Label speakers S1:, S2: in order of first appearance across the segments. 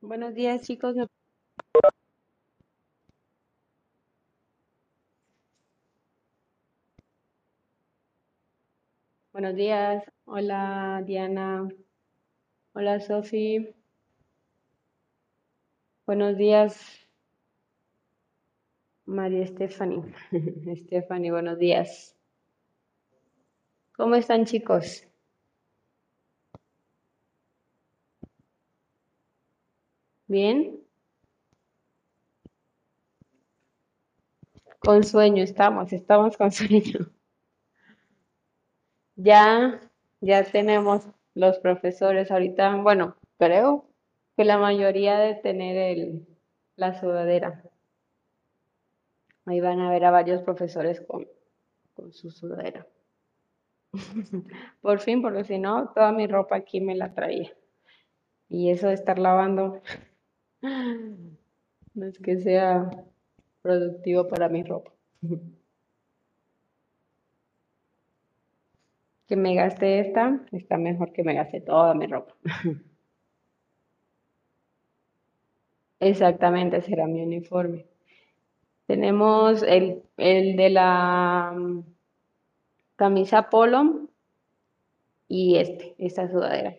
S1: Buenos días, chicos. Buenos días. Hola, Diana. Hola, Sofi. Buenos días, María Stephanie. Stephanie, buenos días. ¿Cómo están, chicos? ¿Bien? Con sueño estamos, estamos con sueño. Ya, ya tenemos los profesores ahorita, bueno, creo que la mayoría de tener el, la sudadera. Ahí van a ver a varios profesores con, con su sudadera. Por fin, porque si no, toda mi ropa aquí me la traía. Y eso de estar lavando, no es que sea productivo para mi ropa. Que me gaste esta, está mejor que me gaste toda mi ropa. Exactamente, será mi uniforme. Tenemos el, el de la mm, camisa polo y este, esta sudadera.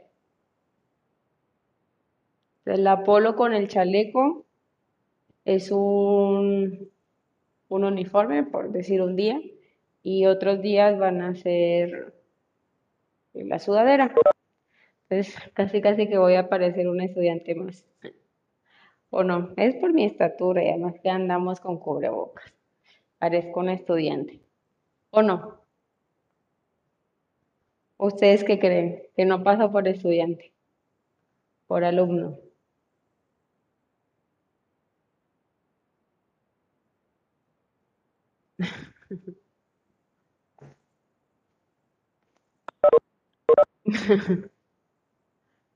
S1: La polo con el chaleco es un, un uniforme, por decir un día, y otros días van a ser la sudadera. Entonces, casi casi que voy a parecer un estudiante más. O no, es por mi estatura y además que andamos con cubrebocas. Parezco un estudiante. ¿O no? ¿Ustedes qué creen? Que no paso por estudiante, por alumno.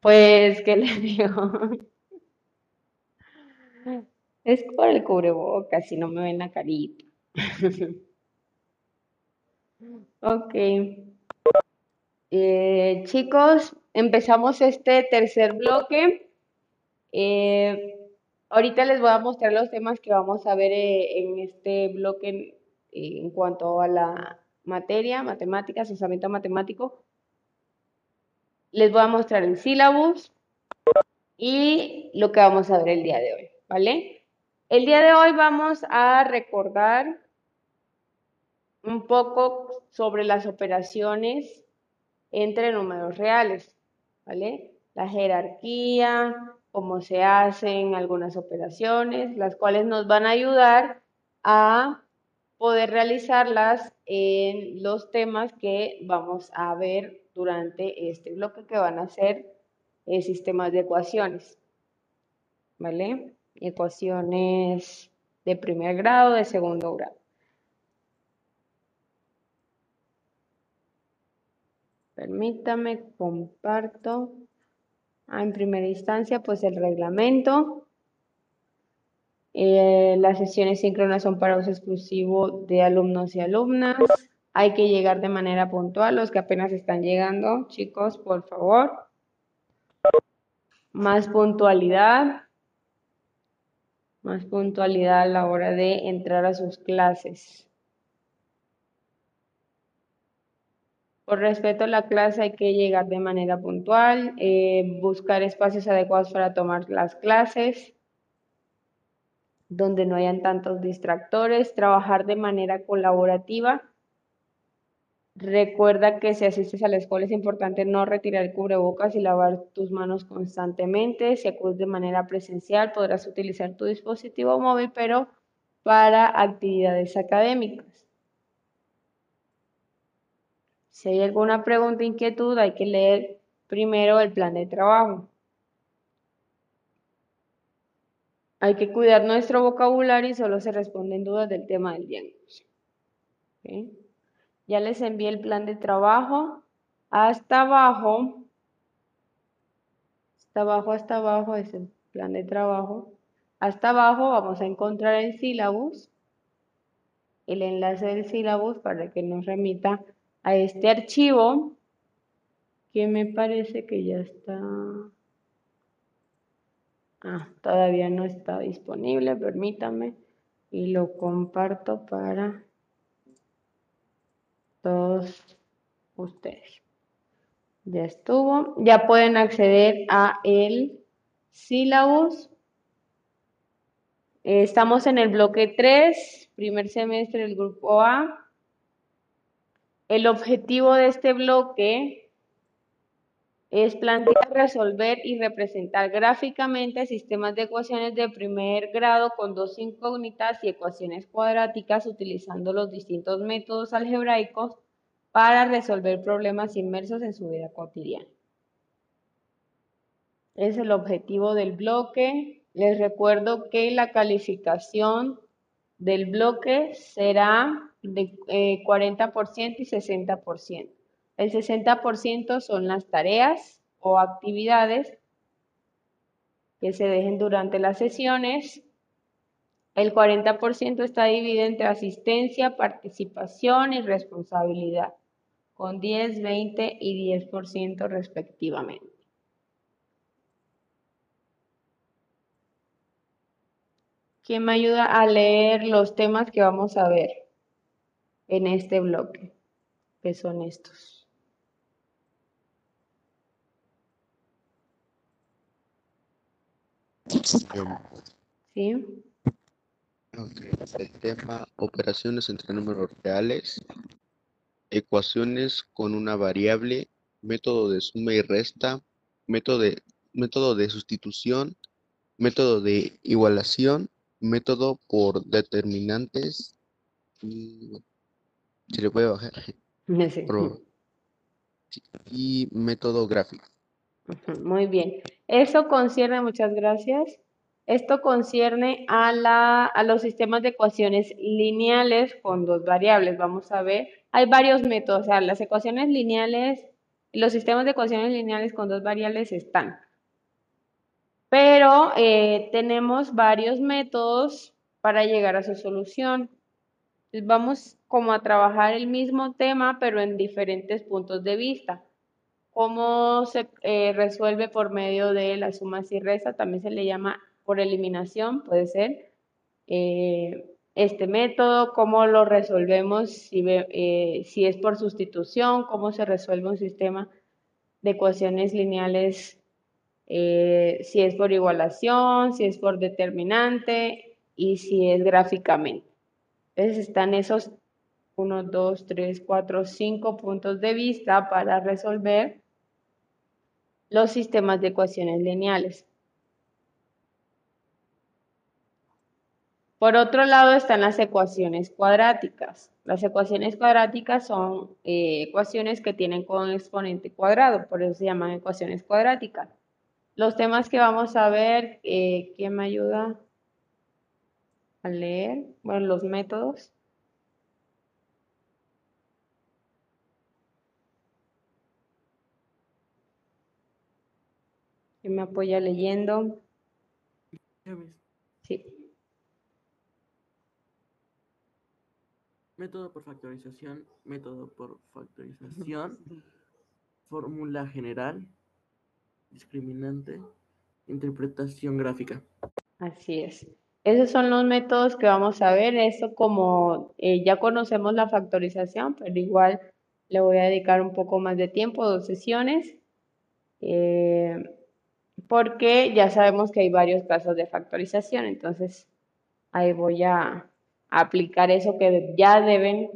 S1: Pues, ¿qué le digo? Es por el cubrebocas, si no me ven la carita. Ok. Eh, chicos, empezamos este tercer bloque. Eh, ahorita les voy a mostrar los temas que vamos a ver eh, en este bloque en cuanto a la materia, matemáticas, usamiento matemático. Les voy a mostrar el sílabus y lo que vamos a ver el día de hoy, ¿vale? El día de hoy vamos a recordar un poco sobre las operaciones entre números reales, ¿vale? La jerarquía, cómo se hacen algunas operaciones, las cuales nos van a ayudar a poder realizarlas en los temas que vamos a ver durante este bloque que van a ser eh, sistemas de ecuaciones, ¿vale? Ecuaciones de primer grado, de segundo grado. Permítame, comparto. Ah, en primera instancia, pues el reglamento. Eh, las sesiones síncronas son para uso exclusivo de alumnos y alumnas. Hay que llegar de manera puntual. Los que apenas están llegando, chicos, por favor. Más puntualidad. Más puntualidad a la hora de entrar a sus clases. Por respeto a la clase hay que llegar de manera puntual, eh, buscar espacios adecuados para tomar las clases, donde no hayan tantos distractores, trabajar de manera colaborativa. Recuerda que si asistes a la escuela es importante no retirar cubrebocas y lavar tus manos constantemente. Si acudes de manera presencial podrás utilizar tu dispositivo móvil, pero para actividades académicas. Si hay alguna pregunta, inquietud, hay que leer primero el plan de trabajo. Hay que cuidar nuestro vocabulario y solo se responden dudas del tema del diagnóstico. Ya les envié el plan de trabajo. Hasta abajo, hasta abajo, hasta abajo es el plan de trabajo. Hasta abajo vamos a encontrar el sílabus, el enlace del sílabus para que nos remita a este archivo que me parece que ya está... Ah, todavía no está disponible, permítame. Y lo comparto para todos ustedes. Ya estuvo. Ya pueden acceder a el sílabus. Estamos en el bloque 3, primer semestre del grupo A. El objetivo de este bloque es plantear, resolver y representar gráficamente sistemas de ecuaciones de primer grado con dos incógnitas y ecuaciones cuadráticas utilizando los distintos métodos algebraicos para resolver problemas inmersos en su vida cotidiana. Es el objetivo del bloque. Les recuerdo que la calificación del bloque será de 40% y 60%. El 60% son las tareas o actividades que se dejen durante las sesiones. El 40% está dividido entre asistencia, participación y responsabilidad, con 10, 20 y 10% respectivamente. ¿Quién me ayuda a leer los temas que vamos a ver en este bloque? Que son estos. ¿Sí?
S2: El tema operaciones entre números reales, ecuaciones con una variable, método de suma y resta, método de, método de sustitución, método de igualación, método por determinantes y se le puede bajar y método gráfico.
S1: Muy bien. Eso concierne, muchas gracias. Esto concierne a, la, a los sistemas de ecuaciones lineales con dos variables. Vamos a ver. Hay varios métodos. O sea, las ecuaciones lineales, los sistemas de ecuaciones lineales con dos variables están. Pero eh, tenemos varios métodos para llegar a su solución. vamos como a trabajar el mismo tema, pero en diferentes puntos de vista. ¿Cómo se eh, resuelve por medio de las sumas y restas? También se le llama por eliminación, puede ser. Eh, este método, cómo lo resolvemos si, si es por sustitución, cómo se resuelve un sistema de ecuaciones lineales eh, si es por igualación, si es por determinante y si es gráficamente. Entonces están esos 1, 2, 3, 4, 5 puntos de vista para resolver los sistemas de ecuaciones lineales. Por otro lado están las ecuaciones cuadráticas. Las ecuaciones cuadráticas son eh, ecuaciones que tienen con exponente cuadrado, por eso se llaman ecuaciones cuadráticas. Los temas que vamos a ver, eh, ¿quién me ayuda a leer? Bueno, los métodos. ¿Quién me apoya leyendo? Sí.
S3: Método por factorización, método por factorización, fórmula general, discriminante, interpretación gráfica.
S1: Así es. Esos son los métodos que vamos a ver. Eso como eh, ya conocemos la factorización, pero igual le voy a dedicar un poco más de tiempo, dos sesiones, eh, porque ya sabemos que hay varios casos de factorización. Entonces, ahí voy a aplicar eso que ya deben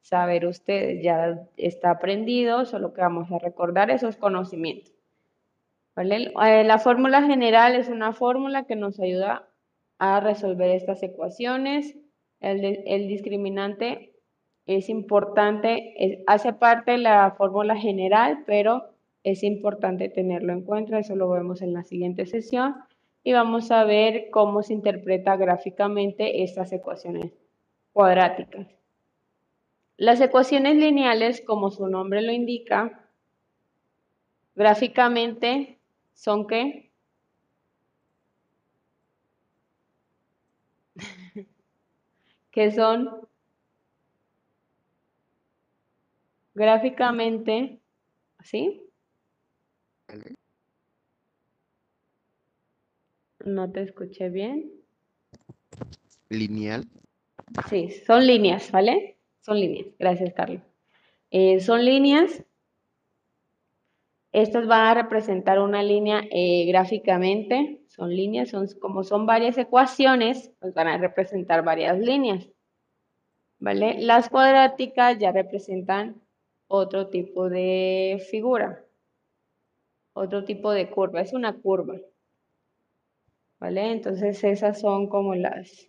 S1: saber ustedes. Ya está aprendido, solo que vamos a recordar esos conocimientos. Eh, la fórmula general es una fórmula que nos ayuda a resolver estas ecuaciones. El, discriminante es importante, hace parte de la fórmula general, pero es importante tenerlo en cuenta. Eso lo vemos en la siguiente sesión. Y vamos a ver cómo se interpreta gráficamente estas ecuaciones cuadráticas. Las ecuaciones lineales, como su nombre lo indica, gráficamente ¿Son qué? que son gráficamente, ¿sí? No te escuché bien.
S2: Lineal.
S1: Sí, son líneas, ¿vale? Son líneas. Gracias, Carlos. Eh, son líneas estas van a representar una línea eh, gráficamente, son líneas, son, como son varias ecuaciones, pues van a representar varias líneas. ¿Vale? Las cuadráticas ya representan otro tipo de figura, otro tipo de curva, es una curva. ¿Vale? Entonces esas son como las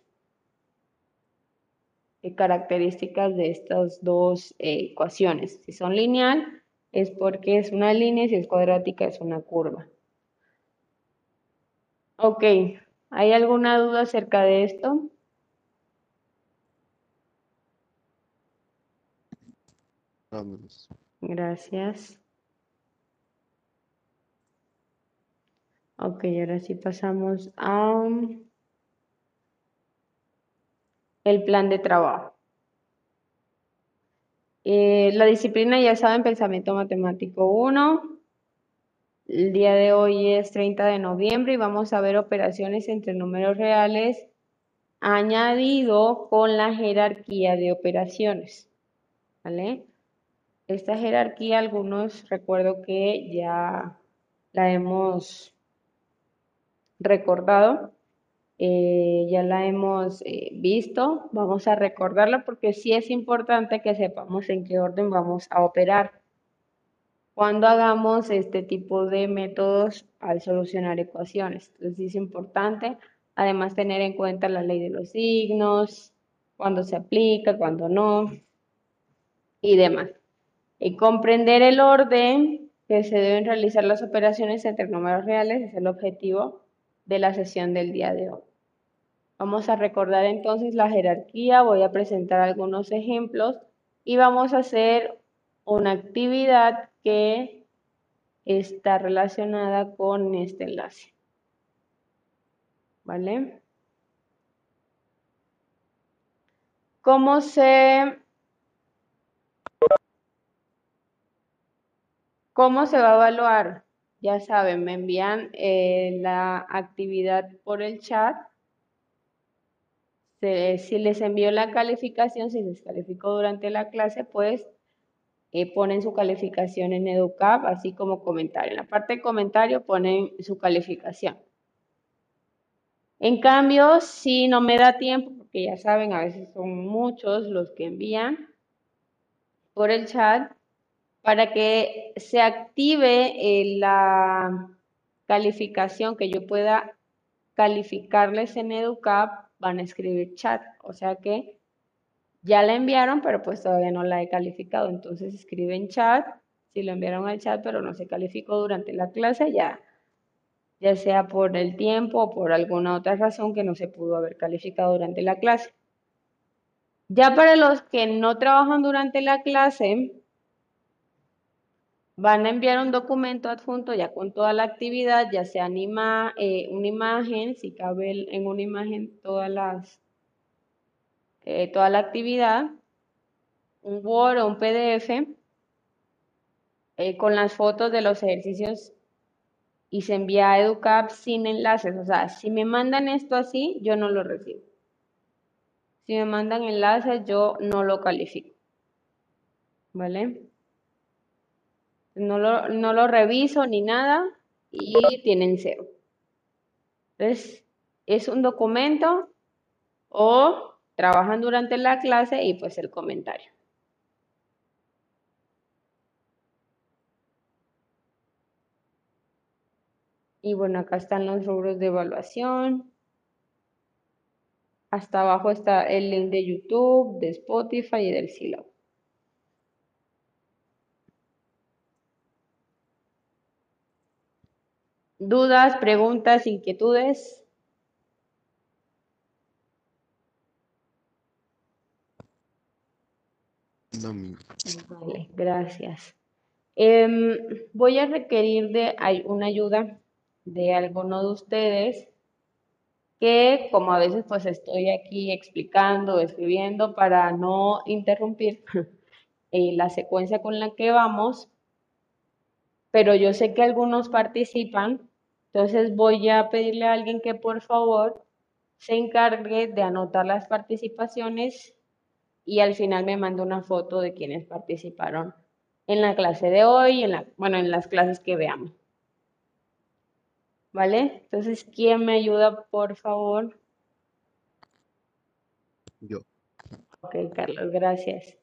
S1: eh, características de estas dos eh, ecuaciones. Si son lineal, es porque es una línea, si es cuadrática, es una curva. Ok, ¿hay alguna duda acerca de esto? Gracias. Ok, ahora sí pasamos a um, el plan de trabajo. Eh, la disciplina, ya saben, pensamiento matemático 1. El día de hoy es 30 de noviembre y vamos a ver operaciones entre números reales añadido con la jerarquía de operaciones. ¿Vale? Esta jerarquía, algunos recuerdo que ya la hemos recordado, eh, ya la hemos eh, visto, vamos a recordarla porque sí es importante que sepamos en qué orden vamos a operar cuando hagamos este tipo de métodos al solucionar ecuaciones. Entonces es importante además tener en cuenta la ley de los signos, cuando se aplica, cuando no y demás. Y comprender el orden que se deben realizar las operaciones entre números reales es el objetivo de la sesión del día de hoy. Vamos a recordar entonces la jerarquía, voy a presentar algunos ejemplos y vamos a hacer una actividad que está relacionada con este enlace. ¿Vale? ¿Cómo se, cómo se va a evaluar? Ya saben, me envían eh, la actividad por el chat. si les envío la calificación, si les calificó durante la clase, pues eh, ponen su calificación en EduCap, así como comentario. En la parte de comentario ponen su calificación. En cambio, si no me da tiempo, porque ya saben, a veces son muchos los que envían por el chat, para que se active eh, la calificación que yo pueda calificarles en EduCap, van a escribir chat. O sea que ya la enviaron, pero pues todavía no la he calificado. Entonces escriben chat. Si lo enviaron al chat, pero no se calificó durante la clase, ya, ya sea por el tiempo o por alguna otra razón que no se pudo haber calificado durante la clase. Ya para los que no trabajan durante la clase, Van a enviar un documento adjunto ya con toda la actividad, ya sea anima, eh, una imagen, si cabe en una imagen todas las, eh, toda la actividad, un Word o un PDF eh, con las fotos de los ejercicios y se envía a EduCap sin enlaces. O sea, si me mandan esto así, yo no lo recibo. Si me mandan enlaces, yo no lo califico. ¿Vale? No lo, no lo reviso ni nada y tienen cero. Entonces, es un documento o trabajan durante la clase y pues el comentario. Y bueno, acá están los rubros de evaluación. Hasta abajo está el link de YouTube, de Spotify y del Silo. ¿Dudas, preguntas, inquietudes?
S2: No,
S1: Vale, gracias. Em, voy a requerir de una ayuda de alguno de ustedes que como a veces pues estoy aquí explicando, escribiendo para no interrumpir eh, la secuencia con la que vamos, pero yo sé que algunos participan entonces voy a pedirle a alguien que por favor se encargue de anotar las participaciones y al final me mande una foto de quienes participaron en la clase de hoy, en la, bueno, en las clases que veamos. ¿Vale? Entonces, ¿quién me ayuda, por favor?
S2: Yo.
S1: Ok, Carlos, gracias.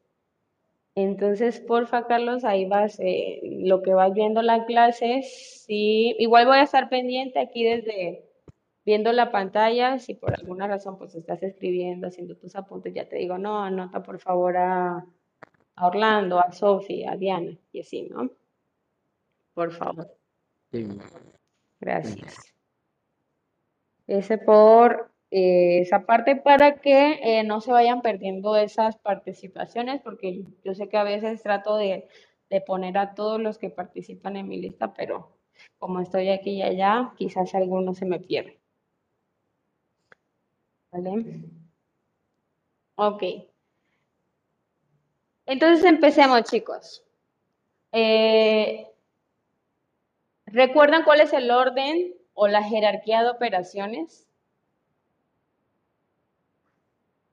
S1: Entonces, porfa, Carlos, ahí vas, eh, lo que vas viendo la clase, sí, igual voy a estar pendiente aquí desde viendo la pantalla, si por alguna razón pues estás escribiendo, haciendo tus apuntes, ya te digo, no, anota por favor a, Orlando, a Sofía, a Diana, y así, ¿no? Por favor.
S2: Sí.
S1: Gracias. Ese por eh, esa parte para que eh, no se vayan perdiendo esas participaciones, porque yo sé que a veces trato de, de poner a todos los que participan en mi lista, pero como estoy aquí y allá, quizás alguno se me pierde. ¿Vale? Ok. Entonces empecemos, chicos. Eh, ¿Recuerdan cuál es el orden o la jerarquía de operaciones?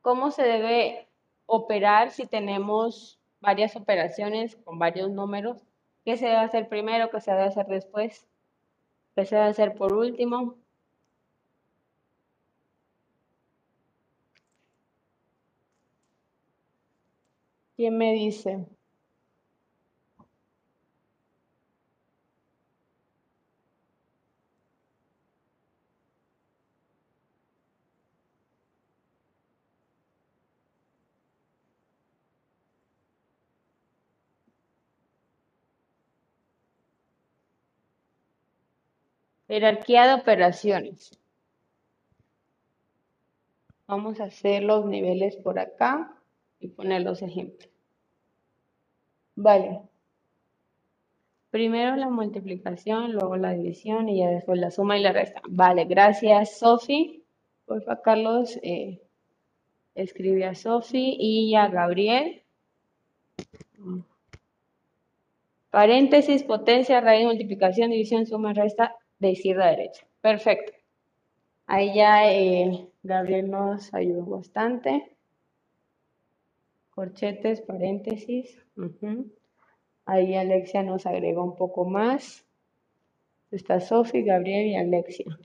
S1: ¿Cómo se debe operar si tenemos varias operaciones con varios números? ¿Qué se debe hacer primero? ¿Qué se debe hacer después? ¿Qué se debe hacer por último? ¿Quién me dice? Jerarquía de operaciones. Vamos a hacer los niveles por acá y poner los ejemplos. Vale. Primero la multiplicación, luego la división y ya después la suma y la resta. Vale, gracias Sofi. Porfa, Carlos, eh, escribe a Sofi y a Gabriel. Paréntesis, potencia, raíz, multiplicación, división, suma, resta, de izquierda a derecha. Perfecto. Ahí ya eh, Gabriel nos ayudó bastante. Corchetes, paréntesis. Ahí Alexia nos agregó un poco más. Está Sofi, Gabriel y Alexia.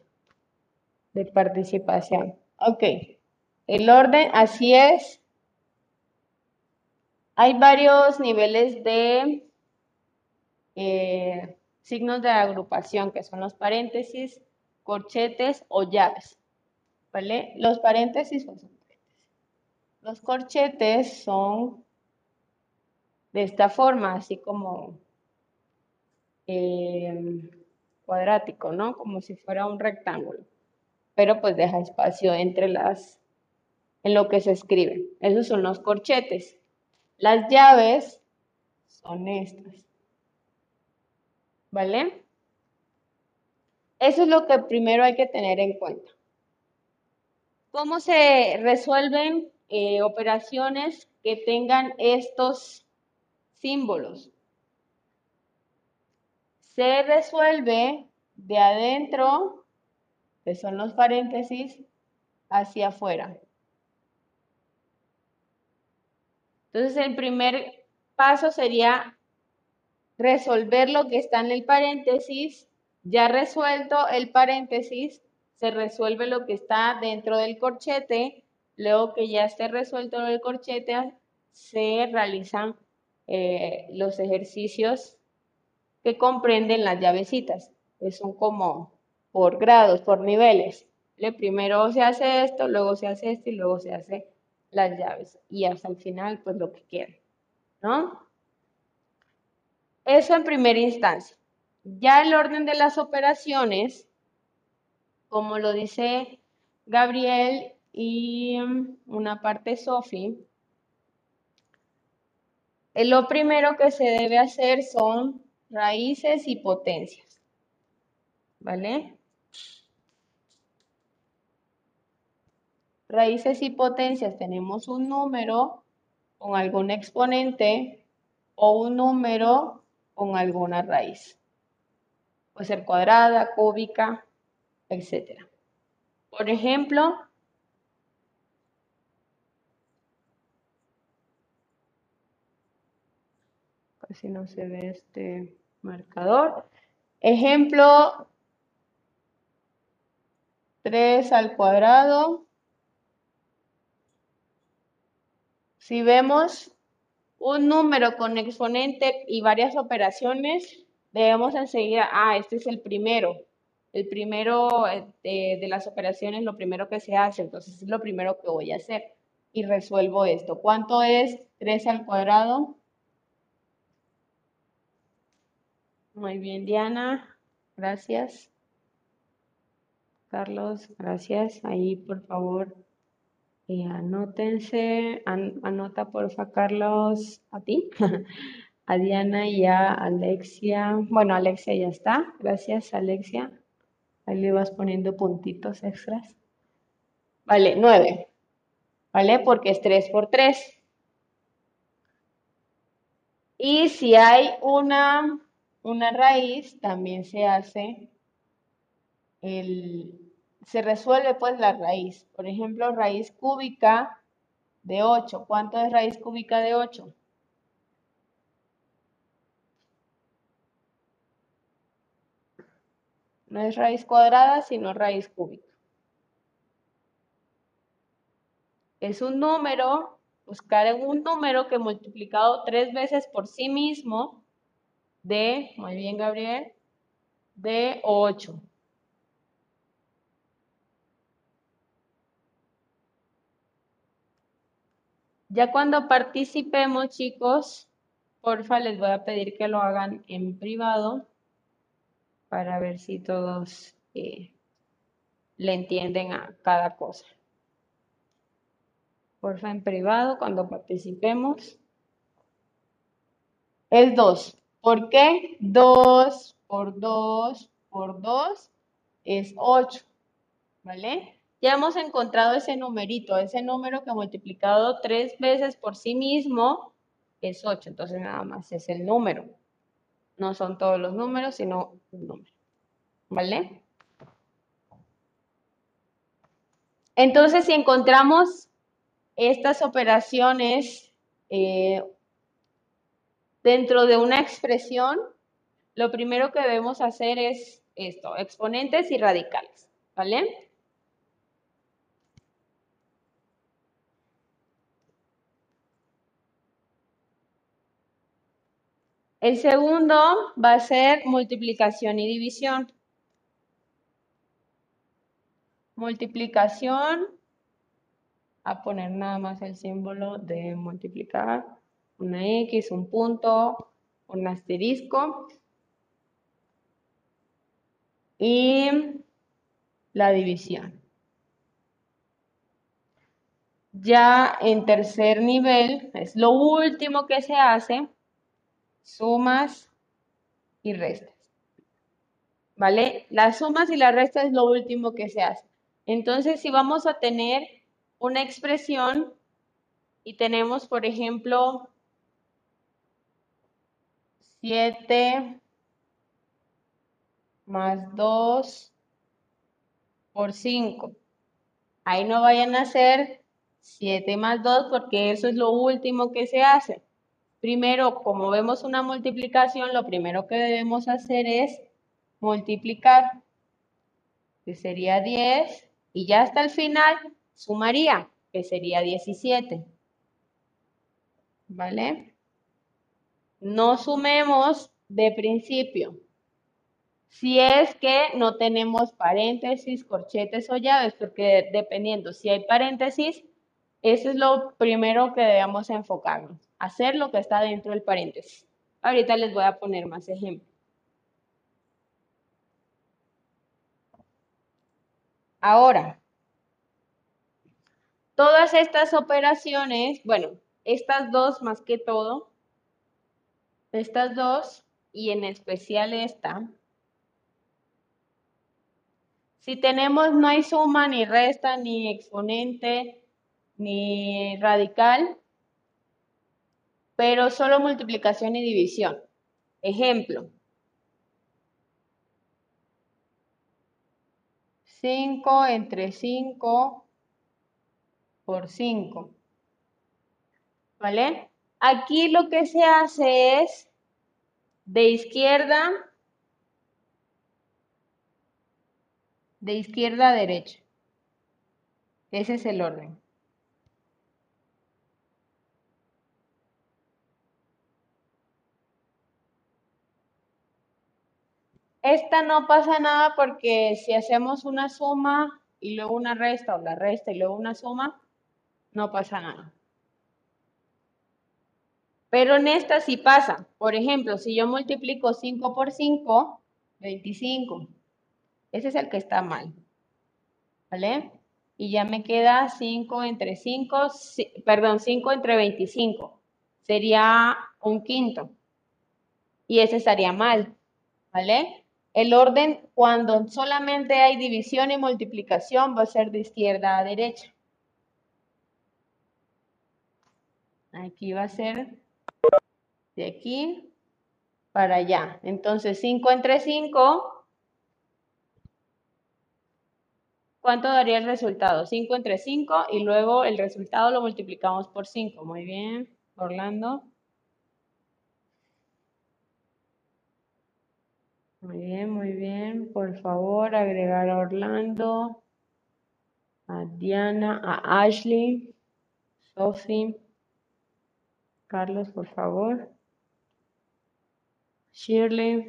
S1: De participación. Ok. El orden, así es. Hay varios niveles de eh, signos de agrupación, que son los paréntesis, corchetes o llaves. ¿Vale? Los paréntesis son Los corchetes son de esta forma, así como eh, cuadrático, ¿no? Como si fuera un rectángulo. Pero pues deja espacio entre las, en lo que se escribe. Esos son los corchetes. Las llaves son estas. ¿Vale? Eso es lo que primero hay que tener en cuenta. ¿Cómo se resuelven eh, operaciones que tengan estos símbolos? Se resuelve de adentro, que son los paréntesis, hacia afuera. Entonces el primer paso sería resolver lo que está en el paréntesis, ya resuelto el paréntesis, se resuelve lo que está dentro del corchete, luego que ya esté resuelto el corchete, se realizan eh, los ejercicios que comprenden las llavecitas, que son como por grados, por niveles. Primero se hace esto, luego se hace esto y luego se hace las llaves. Y hasta el final, pues lo que quieran, ¿no? Eso en primera instancia. Ya el orden de las operaciones, como lo dice Gabriel y mm, una parte Sofi, eh, lo primero que se debe hacer son raíces y potencias. ¿Vale? Raíces y potencias tenemos un número con algún exponente o un número con alguna raíz. Puede ser cuadrada, cúbica, etc. Por ejemplo, casi no se ve este marcador. Ejemplo, 3 al cuadrado. Si vemos un número con exponente y varias operaciones, debemos enseguida, ah, este es el primero. El primero eh, de, las operaciones, lo primero que se hace, entonces es lo primero que voy a hacer. Y resuelvo esto. ¿Cuánto es 3 al cuadrado? Muy bien, Diana. Gracias. Carlos, gracias. Ahí, por favor, anótense. anota, porfa, Carlos, a ti. a Diana y a Alexia. Bueno, Alexia ya está. Gracias, Alexia. Ahí le vas poniendo puntitos extras. Vale, 9. ¿Vale? Porque es 3 por 3. Y si hay una, una raíz, también se hace el, se resuelve pues la raíz. Por ejemplo, raíz cúbica de 8. ¿Cuánto es raíz cúbica de 8? No es raíz cuadrada, sino raíz cúbica. Es un número, buscar un número que multiplicado tres veces por sí mismo de, muy bien Gabriel, de 8. Ya cuando participemos, chicos, porfa, les voy a pedir que lo hagan en privado para ver si todos eh, le entienden a cada cosa. Porfa, en privado, cuando participemos. Es 2. ¿Por qué? 2 por 2 por 2 es 8. ¿Vale? Ya hemos encontrado ese numerito, ese número que multiplicado tres veces por sí mismo es 8. Entonces nada más es el número. No son todos los números, sino un número. ¿Vale? Entonces, si encontramos estas operaciones eh, dentro de una expresión, lo primero que debemos hacer es esto, exponentes y radicales, ¿vale? El segundo va a ser multiplicación y división. Multiplicación, a poner nada más el símbolo de multiplicar, una X, un punto, un asterisco. Y la división. Ya en tercer nivel, es lo último que se hace, sumas y restas. ¿Vale? Las sumas y las restas es lo último que se hace. Entonces, si vamos a tener una expresión y tenemos, por ejemplo, 7 más 2 por 5. Ahí no vayan a hacer 7 más 2 porque eso es lo último que se hace. Primero, como vemos una multiplicación, lo primero que debemos hacer es multiplicar, que sería 10, y ya hasta el final sumaría, que sería 17. ¿Vale? No sumemos de principio. Si es que no tenemos paréntesis, corchetes o llaves, porque dependiendo si hay paréntesis, eso es lo primero que debemos enfocarnos hacer lo que está dentro del paréntesis. Ahorita les voy a poner más ejemplos. Ahora, todas estas operaciones, bueno, estas dos más que todo, estas dos y en especial esta, si tenemos no hay suma, ni resta, ni exponente, ni radical, pero solo multiplicación y división. Ejemplo. 5 entre 5 por 5. ¿Vale? Aquí lo que se hace es de izquierda, de izquierda a derecha. Ese es el orden. Esta no pasa nada porque si hacemos una suma y luego una resta o la resta y luego una suma, no pasa nada. Pero en esta sí pasa. Por ejemplo, si yo multiplico 5 por 5, 25. Ese es el que está mal. ¿vale? Y ya me queda 5 entre 5, perdón, 5 entre 25. Sería un quinto. Y ese estaría mal, ¿vale? El orden cuando solamente hay división y multiplicación va a ser de izquierda a derecha. Aquí va a ser de aquí para allá. Entonces, 5 entre 5, ¿cuánto daría el resultado? 5 entre 5 y luego el resultado lo multiplicamos por 5. Muy bien, Orlando. Muy bien, muy bien. Por favor, agregar a Orlando, a Diana, a Ashley, Sophie. Carlos, por favor. Shirley.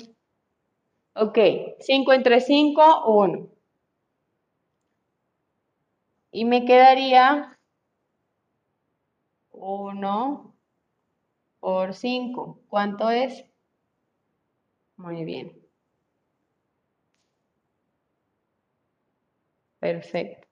S1: Ok, 5 entre 5, 1. Y me quedaría 1 por 5. ¿Cuánto es? Muy bien. Perfecto.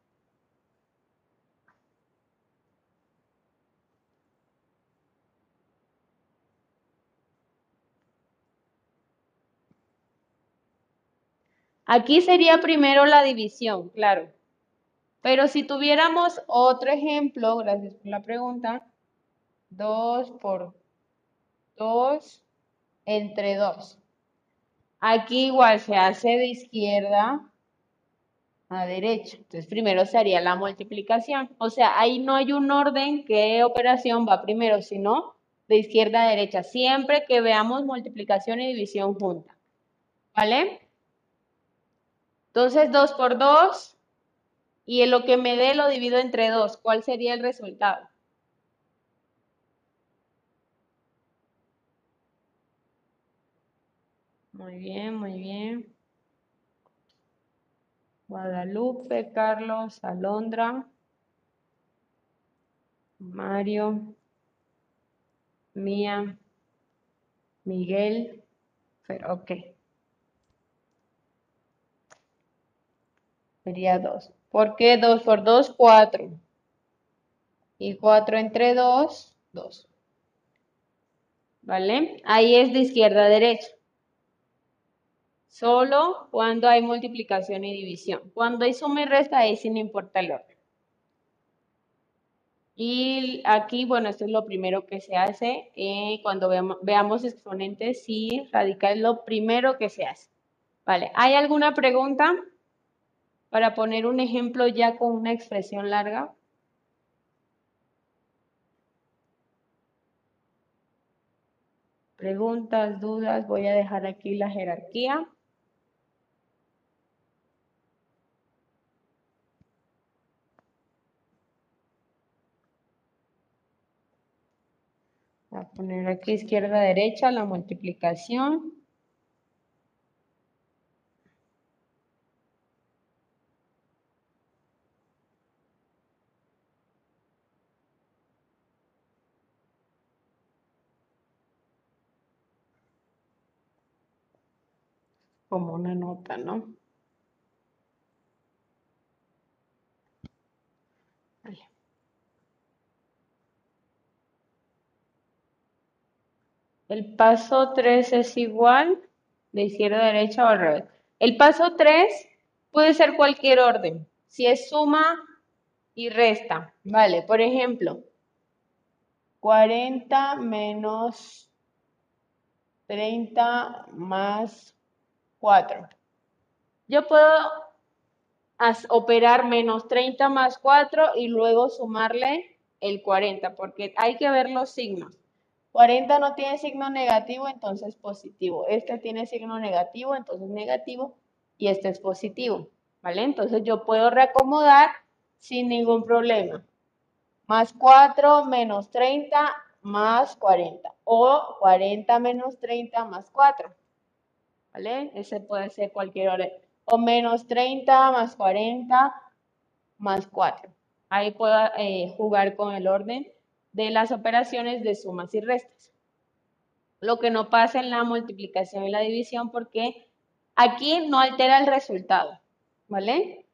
S1: Aquí sería primero la división, claro. Pero si tuviéramos otro ejemplo, gracias por la pregunta, 2 por 2 entre 2. Aquí igual se hace de izquierda a derecha. Entonces primero se haría la multiplicación. O sea, ahí no hay un orden qué operación va primero, sino de izquierda a derecha. Siempre que veamos multiplicación y división junta. ¿Vale? Entonces 2 por 2 y en lo que me dé lo divido entre 2. ¿Cuál sería el resultado? Muy bien, muy bien. Guadalupe, Carlos, Alondra, Mario, Mía, Miguel, pero ok. Sería 2. ¿Por qué 2 por 2? 4. Y 4 entre 2, 2. ¿Vale? Ahí es de izquierda a derecha. Solo cuando hay multiplicación y división. Cuando hay suma y resta, ahí sí no importa el orden. Y aquí, bueno, esto es lo primero que se hace eh, cuando veamos, exponentes y radicales, lo primero que se hace. Vale, ¿hay alguna pregunta? para poner un ejemplo ya con una expresión larga. Preguntas, dudas, voy a dejar aquí la jerarquía. Poner aquí izquierda, derecha, la multiplicación. como una nota, ¿no? El paso 3 es igual de izquierda a derecha o al revés. El paso 3 puede ser cualquier orden. Si es suma y resta. Vale, por ejemplo, 40 menos 30 más 4. Yo puedo operar menos 30 más 4 y luego sumarle el 40, porque hay que ver los signos. 40 no tiene signo negativo, entonces positivo. Este tiene signo negativo, entonces negativo. Y este es positivo, ¿vale? Entonces yo puedo reacomodar sin ningún problema. Más 4 menos 30 más 40. O 40 menos 30 más 4. ¿vale? Ese puede ser cualquier orden. O menos 30 más 40 más 4. Ahí puedo eh, jugar con el orden de las operaciones de sumas y restas. Lo que no pasa en la multiplicación y la división porque aquí no altera el resultado, ¿vale?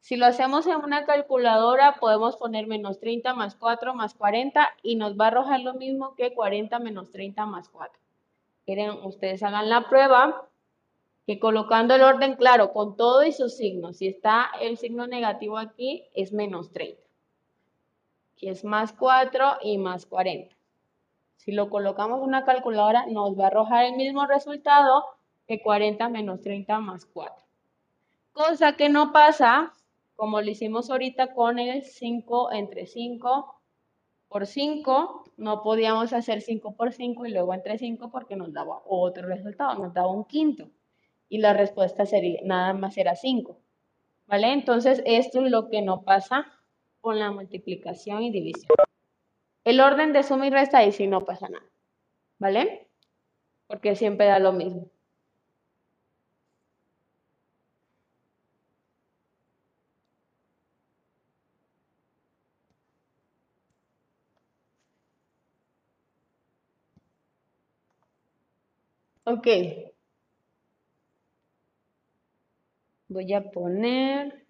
S1: Si lo hacemos en una calculadora, podemos poner menos 30 más 4 más 40 y nos va a arrojar lo mismo que 40 menos 30 más 4. Quieren, ustedes hagan la prueba que colocando el orden claro con todo y sus signos, si está el signo negativo aquí, es menos 30. Aquí es más 4 y más 40. Si lo colocamos en una calculadora, nos va a arrojar el mismo resultado que 40 menos 30 más 4. Cosa que no pasa como lo hicimos ahorita con el 5 entre 5 por 5, no podíamos hacer 5 por 5 y luego entre 5 porque nos daba otro resultado, nos daba un quinto. Y la respuesta sería, nada más era 5. ¿Vale? Entonces, esto es lo que no pasa con la multiplicación y división. El orden de suma y resta ahí sí no pasa nada. ¿Vale? Porque siempre da lo mismo. Ok. Voy a poner...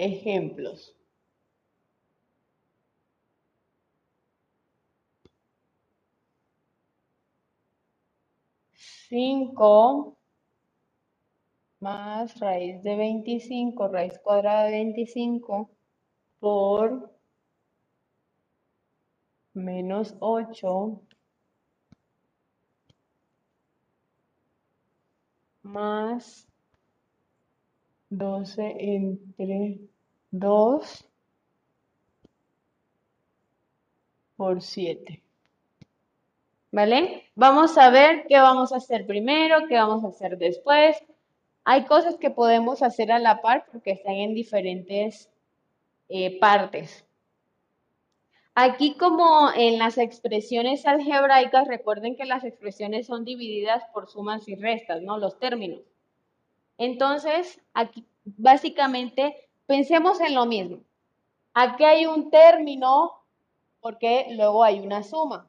S1: Ejemplos. Cinco más raíz de 25, raíz cuadrada de 25 por menos 8 más 12 entre 2 por 7. ¿Vale? Vamos a ver qué vamos a hacer primero, qué vamos a hacer después. Hay cosas que podemos hacer a la par porque están en diferentes eh, partes. Aquí como en las expresiones algebraicas, recuerden que las expresiones son divididas por sumas y restas, ¿no? Los términos. Entonces, aquí básicamente pensemos en lo mismo. Aquí hay un término porque luego hay una suma.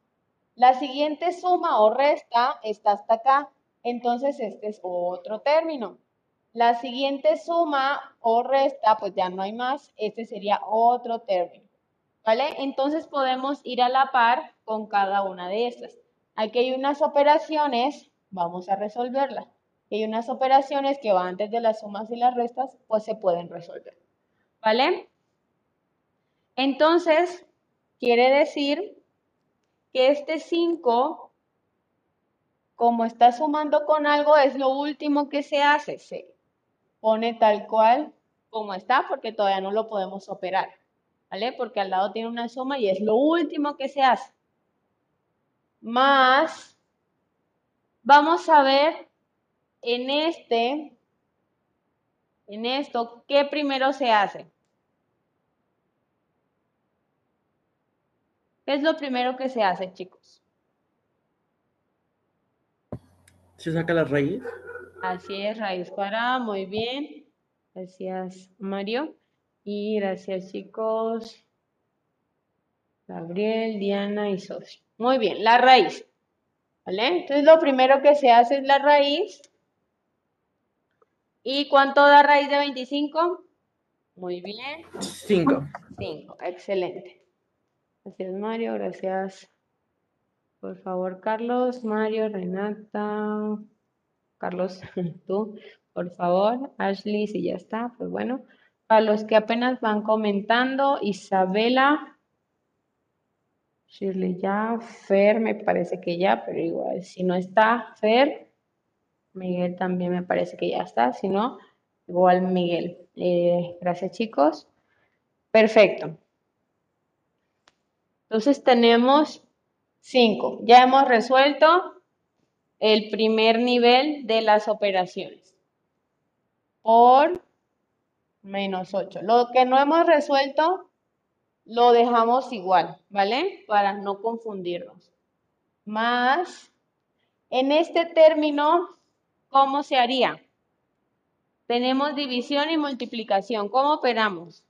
S1: La siguiente suma o resta está hasta acá, entonces este es otro término. La siguiente suma o resta, pues ya no hay más, este sería otro término. ¿Vale? Entonces podemos ir a la par con cada una de estas. Aquí hay unas operaciones, vamos a resolverlas. Hay unas operaciones que van antes de las sumas y las restas, pues se pueden resolver. ¿Vale? Entonces, quiere decir que este 5, como está sumando con algo, es lo último que se hace. Se pone tal cual como está porque todavía no lo podemos operar. ¿vale? Porque al lado tiene una suma y es lo último que se hace. Más, vamos a ver en este, en esto, ¿qué primero se hace? ¿Qué es lo primero que se hace, chicos?
S3: ¿Se saca la raíz?
S1: Así es, raíz cuadrada, muy bien. Gracias, Mario. Y gracias chicos. Gabriel, Diana y Sofía. Muy bien, la raíz. ¿Vale? Entonces lo primero que se hace es la raíz. ¿Y cuánto da raíz de 25? Muy bien.
S3: 5.
S1: 5, excelente. Gracias Mario, gracias. Por favor, Carlos, Mario, Renata, Carlos, tú, por favor, Ashley, si ya está, pues bueno. A los que apenas van comentando, Isabela, Shirley ya, Fer me parece que ya, pero igual, si no está Fer, Miguel también me parece que ya está, si no, igual Miguel. Eh, gracias chicos. Perfecto. Entonces tenemos cinco. Ya hemos resuelto el primer nivel de las operaciones. Por menos 8. Lo que no hemos resuelto lo dejamos igual, ¿vale? Para no confundirnos. Más, en este término, ¿cómo se haría? Tenemos división y multiplicación. ¿Cómo operamos?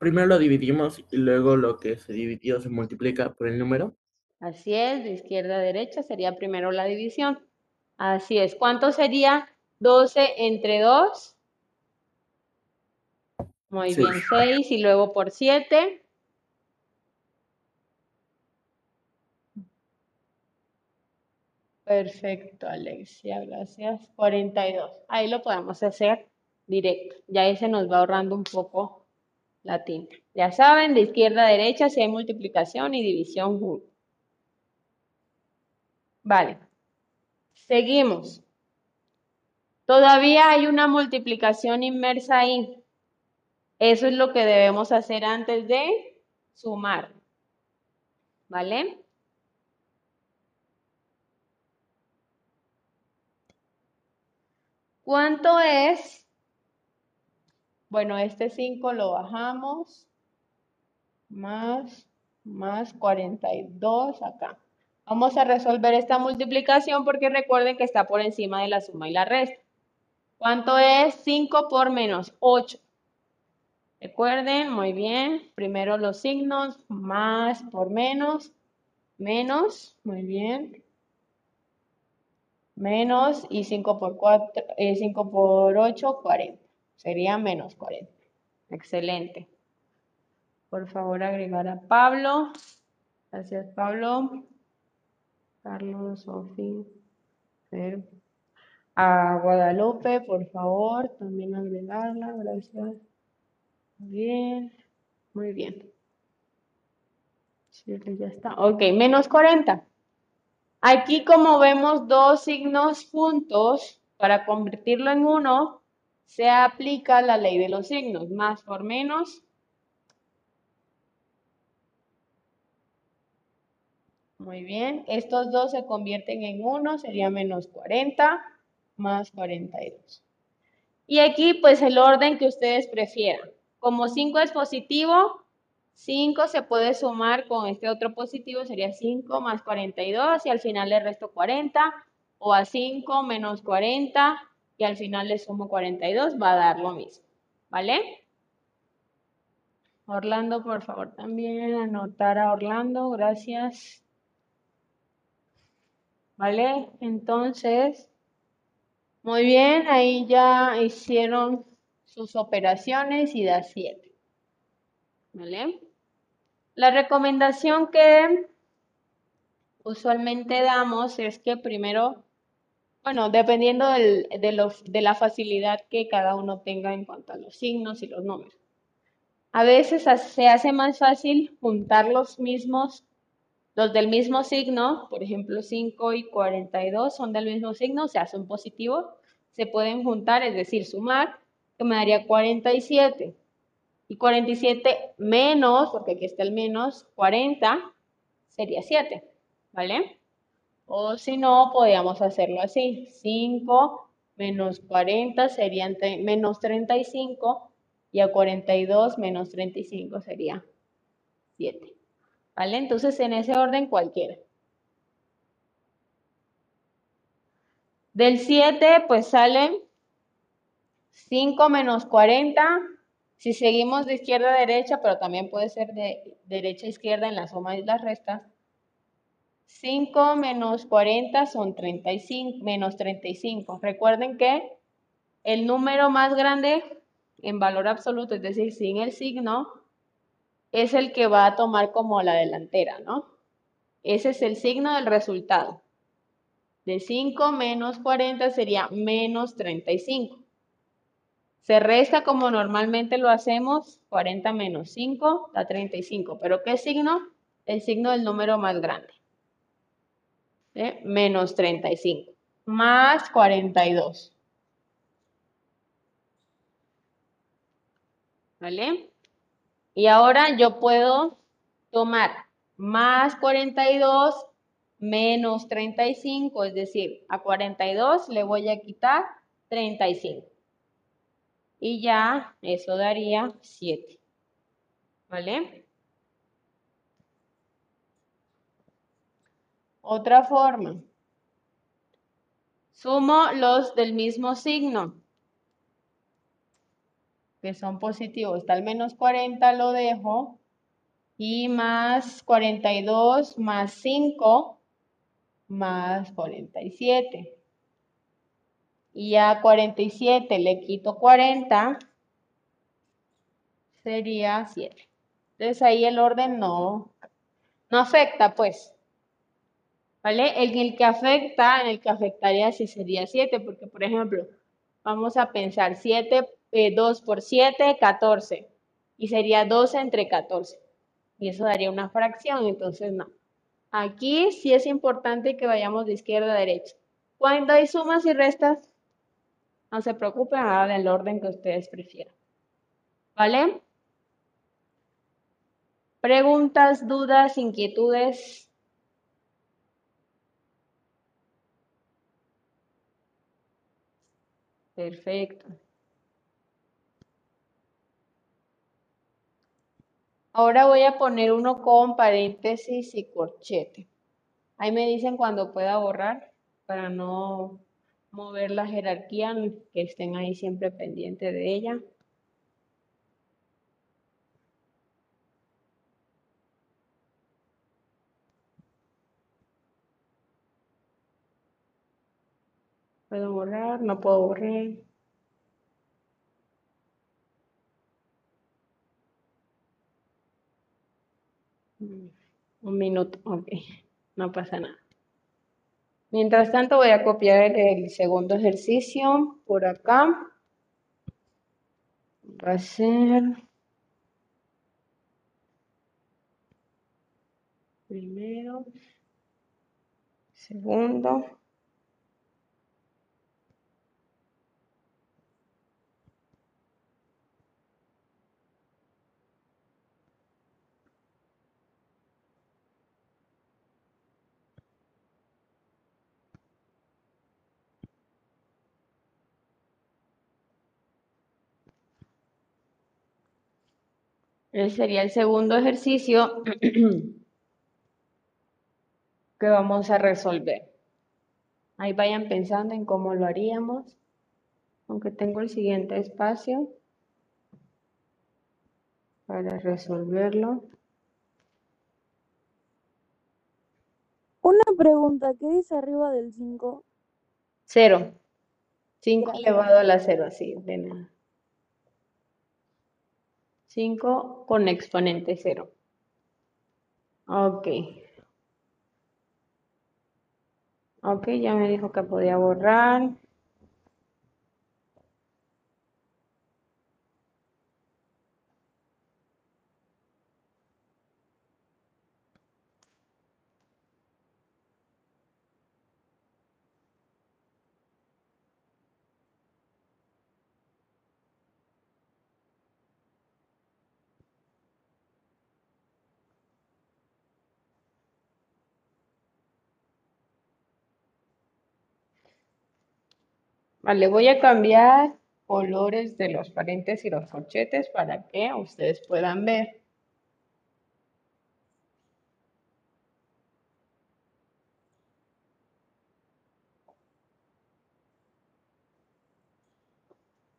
S3: Primero lo dividimos y luego lo que se dividió se multiplica por el número.
S1: Así es, de izquierda a derecha sería primero la división. Así es. ¿Cuánto sería 12 entre 2? Muy bien, 6 y luego por 7. Perfecto, Alexia, gracias. 42. Ahí lo podemos hacer directo. Ya ese nos va ahorrando un poco la tinta. Ya saben, de izquierda a derecha si hay multiplicación y división. Vale. Seguimos. Todavía hay una multiplicación inmersa ahí. Eso es lo que debemos hacer antes de sumar. ¿Vale? ¿Cuánto es? Bueno, este 5 lo bajamos. Más, más 42 acá. Vamos a resolver esta multiplicación porque recuerden que está por encima de la suma y la resta. ¿Cuánto es 5 por menos 8? Recuerden, muy bien. Primero los signos, más por menos, menos, muy bien menos y 5 por, 4, 5 eh, por 8, 40. Sería menos 40. Excelente. Por favor, agregar a Pablo. Gracias, Pablo. Carlos, Sofía. A Guadalupe, por favor, también agregarla. Gracias. Bien. Muy bien. Sí, ya está. Ok, menos 40. Aquí como vemos dos signos juntos, para convertirlo en uno, se aplica la ley de los signos, más por menos. Muy bien, estos dos se convierten en uno, sería menos 40 más 42. Y aquí pues el orden que ustedes prefieran. Como 5 es positivo, 5 se puede sumar con este otro positivo, sería 5 más 42 y al final le resto 40, o a 5 menos 40 y al final le sumo 42, va a dar lo mismo, ¿vale? Orlando, por favor, también anotar a Orlando, gracias. ¿Vale? Entonces, muy bien, ahí ya hicieron sus operaciones y da 7. ¿Vale? La recomendación que usualmente damos es que primero, bueno, dependiendo de, la facilidad que cada uno tenga en cuanto a los signos y los números. A veces se hace más fácil juntar los mismos, los del mismo signo, por ejemplo 5 y 42 son del mismo signo, o sea, son positivos, se pueden juntar, es decir, sumar, que me daría 47. Y 47 menos, porque aquí está el menos, 40 sería 7, ¿vale? O si no, podríamos hacerlo así. 5 menos 40 serían menos 35 y a 42 menos 35 sería 7. ¿Vale? Entonces, en ese orden cualquiera. Del 7, pues salen 5 menos 40 si seguimos de izquierda a derecha, pero también puede ser de derecha a izquierda en la suma y las restas, 5 menos 40 son 35, menos 35. Recuerden que el número más grande en valor absoluto, es decir, sin el signo, es el que va a tomar como la delantera, ¿no? Ese es el signo del resultado. De 5 menos 40 sería menos 35. Se resta como normalmente lo hacemos, 40 menos 5 da 35. ¿Pero qué signo? El signo del número más grande. ¿Eh? Menos 35. Más 42. ¿Vale? Y ahora yo puedo tomar más 42 menos 35, es decir, a 42 le voy a quitar 35 y ya eso daría 7. ¿Vale? Otra forma. Sumo los del mismo signo. que son positivos, está el menos 40, lo dejo. Y más 42 más 5 más 47. Y a 47 le quito 40, sería 7. Entonces ahí el orden no, no afecta, pues. ¿Vale? En el que afecta, en el que afectaría sí sería 7, porque por ejemplo, vamos a pensar 7, 2 eh, por 7, 14. Y sería 12 entre 14. Y eso daría una fracción, entonces no. Aquí sí es importante que vayamos de izquierda a derecha. Cuando hay sumas y restas, no se preocupen, hagan el orden que ustedes prefieran. ¿Vale? Preguntas, dudas, inquietudes. Perfecto. Ahora voy a poner uno con paréntesis y corchete. Ahí me dicen cuando pueda borrar para no mover la jerarquía, que estén ahí siempre pendiente de ella. ¿Puedo borrar? No puedo borrar. Un minuto, ok, no pasa nada. Mientras tanto voy a copiar el segundo ejercicio por acá. Va a ser primero, segundo. Ese sería el segundo ejercicio que vamos a resolver. Ahí vayan pensando en cómo lo haríamos. Aunque tengo el siguiente espacio para resolverlo.
S4: Una pregunta, ¿qué dice arriba del 5?
S1: Cero. 5 elevado a la cero, así, de nada. 5 con exponente 0. Ok. Ok, ya me dijo que podía borrar. Vale, voy a cambiar colores de los paréntesis y los corchetes para que ustedes puedan ver.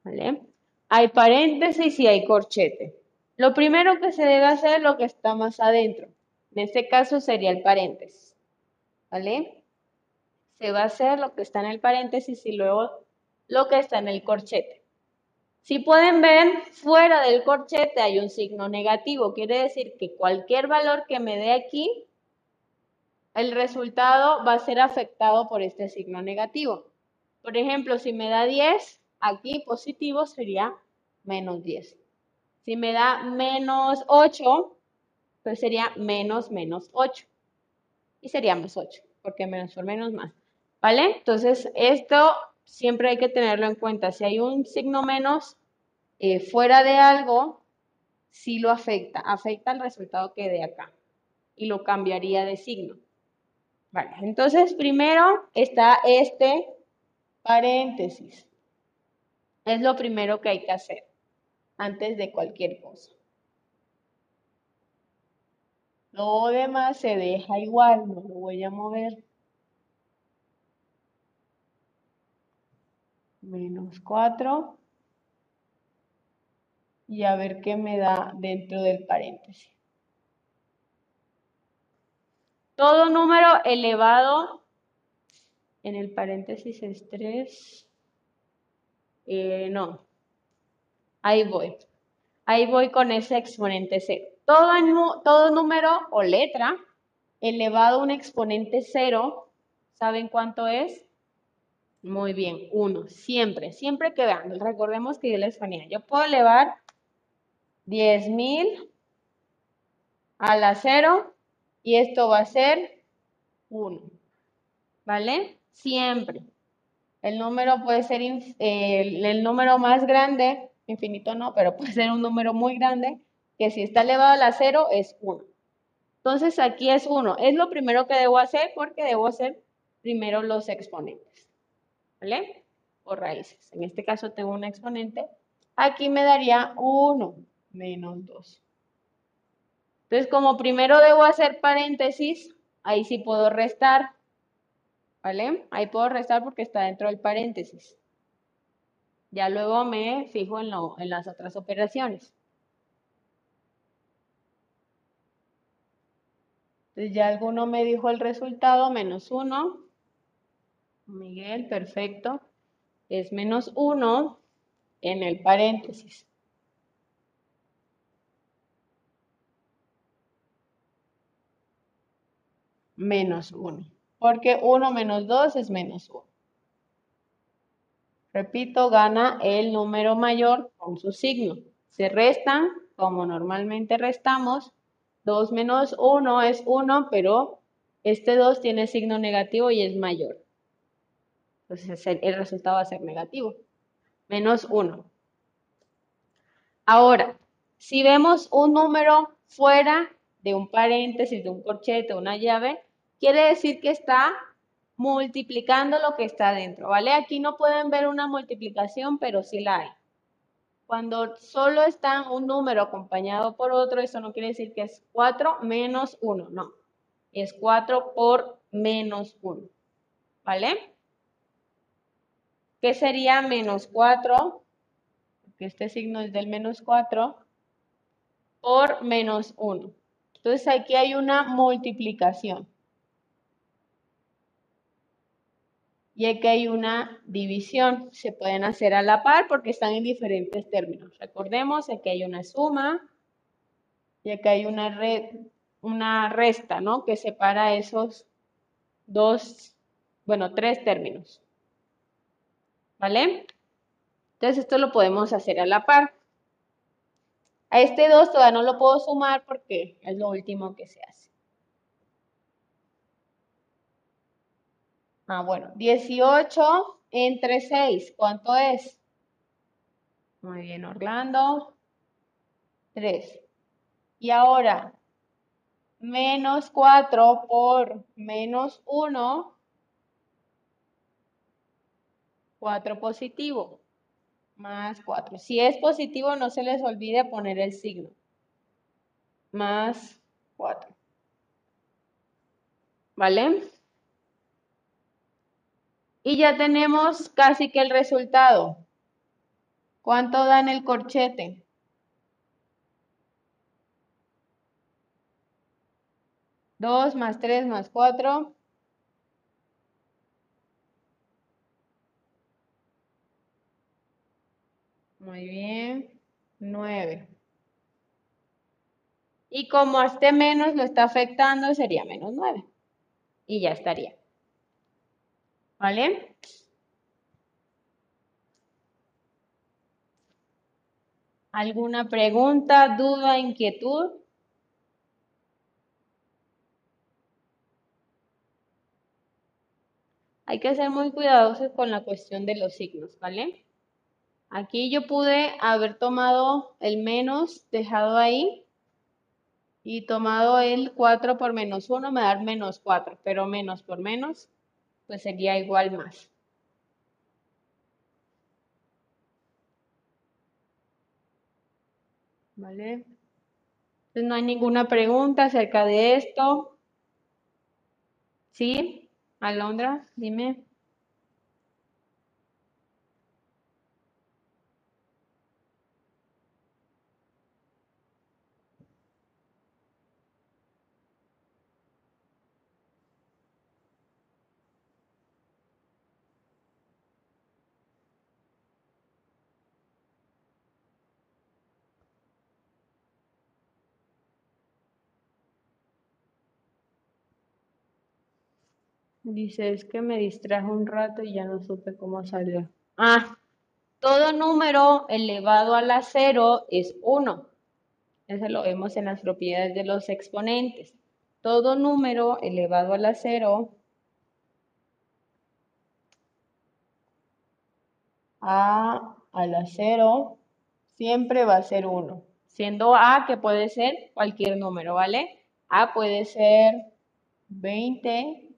S1: ¿Vale? Hay paréntesis y hay corchete. Lo primero que se debe hacer es lo que está más adentro. En este caso sería el paréntesis. ¿Vale? Se va a hacer lo que está en el paréntesis y luego lo que está en el corchete. Si pueden ver, fuera del corchete hay un signo negativo. Quiere decir que cualquier valor que me dé aquí, el resultado va a ser afectado por este signo negativo. Por ejemplo, si me da 10, aquí positivo sería menos 10. Si me da menos 8, pues sería menos menos 8. Y sería más 8, porque menos por menos más. ¿Vale? Entonces, esto siempre hay que tenerlo en cuenta. Si hay un signo menos eh, fuera de algo, sí lo afecta, afecta el resultado que dé acá y lo cambiaría de signo. Vale, entonces primero está este paréntesis. Es lo primero que hay que hacer antes de cualquier cosa. Lo demás se deja igual, no lo voy a mover. Menos 4 y a ver qué me da dentro del paréntesis. Todo número elevado en el paréntesis es 3. Eh, no. Ahí voy. Ahí voy con ese exponente cero. Todo, todo número o letra elevado a un exponente cero, ¿saben cuánto es? Muy bien, 1. Siempre, siempre que vean. Recordemos que yo les ponía, yo puedo elevar 10.000 a la 0 y esto va a ser 1. ¿Vale? Siempre. El número puede ser el número más grande, infinito no, pero puede ser un número muy grande, que si está elevado a la 0 es 1. Entonces aquí es 1. Es lo primero que debo hacer porque debo hacer primero los exponentes. ¿Vale? O raíces. En este caso tengo un exponente. Aquí me daría 1 menos 2. Entonces, como primero debo hacer paréntesis, ahí sí puedo restar. ¿Vale? Ahí puedo restar porque está dentro del paréntesis. Ya luego me fijo en, las otras operaciones. Entonces ya alguno me dijo el resultado, menos 1. Miguel, perfecto. Es menos 1 en el paréntesis. Menos 1. Porque 1 menos 2 es menos 1. Repito, gana el número mayor con su signo. Se restan, como normalmente restamos. 2 menos 1 es 1, pero este 2 tiene signo negativo y es mayor. Entonces el resultado va a ser negativo. Menos 1. Ahora, si vemos un número fuera de un paréntesis, de un corchete, una llave, quiere decir que está multiplicando lo que está dentro, ¿vale? Aquí no pueden ver una multiplicación, pero sí la hay. Cuando solo está un número acompañado por otro, eso no quiere decir que es 4 menos 1, no. Es 4 por menos 1, ¿vale? ¿Qué sería menos 4? Porque este signo es del menos 4 por menos 1. Entonces aquí hay una multiplicación. y aquí hay una división. Se pueden hacer a la par porque están en diferentes términos. Recordemos, aquí hay una suma y aquí hay una, una resta, ¿no? Que separa esos dos, bueno, tres términos. ¿Vale? Entonces esto lo podemos hacer a la par. A este 2 todavía no lo puedo sumar porque es lo último que se hace. Ah, bueno, 18 entre 6, ¿cuánto es? Muy bien, Orlando. 3. Y ahora, menos 4 por menos 1, 4 positivo, más 4. Si es positivo, no se les olvide poner el signo. Más 4. ¿Vale? Y ya tenemos casi que el resultado. ¿Cuánto da en el corchete? Dos más tres más cuatro. Muy bien. Nueve. Y como este menos lo está afectando, sería menos nueve. Y ya estaría. ¿Vale? ¿Alguna pregunta, duda, inquietud? Hay que ser muy cuidadosos con la cuestión de los signos, ¿vale? Aquí yo pude haber tomado el menos, dejado ahí, y tomado el 4 por menos 1, me da menos 4, pero menos por menos pues sería igual más. ¿Vale? Entonces no hay ninguna pregunta acerca de esto. ¿Sí? Alondra, dime. Dice, es que me distrajo un rato y ya no supe cómo salió. Ah, todo número elevado a la cero es 1. Eso lo vemos en las propiedades de los exponentes. Todo número elevado a la cero a a la cero siempre va a ser 1. Siendo a que puede ser cualquier número, ¿vale? a puede ser 20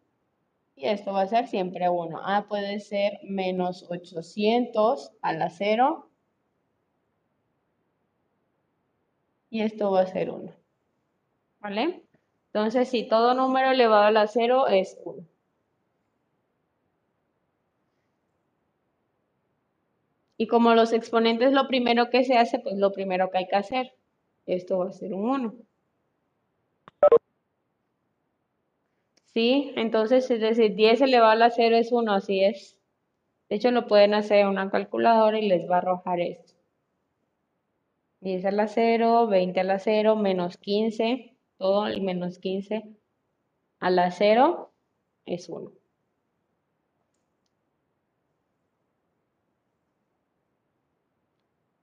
S1: y esto va a ser siempre 1. A puede ser menos 800 a la 0. Y esto va a ser 1. ¿Vale? Entonces, si todo número elevado a la 0 es 1. Y como los exponentes lo primero que se hace, pues lo primero que hay que hacer. Esto va a ser un 1. ¿Sí? Entonces, es decir, 10 elevado a la 0 es 1, así es. De hecho, lo pueden hacer en una calculadora y les va a arrojar esto. 10 a la 0, 20 a la 0, menos 15, todo el menos 15 a la 0 es 1.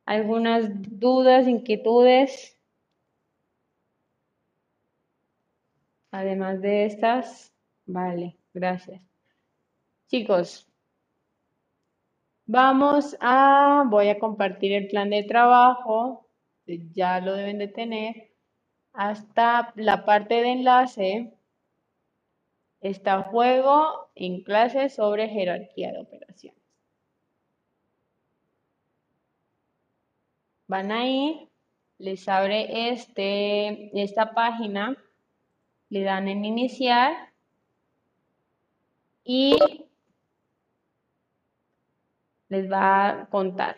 S1: ¿Algunas dudas, inquietudes? Además de estas, vale, gracias. Chicos, vamos a, voy a compartir el plan de trabajo, ya lo deben de tener, hasta la parte de enlace está juego en clase sobre jerarquía de operaciones. Van ahí, les abre este, esta página le dan en iniciar y les va a contar.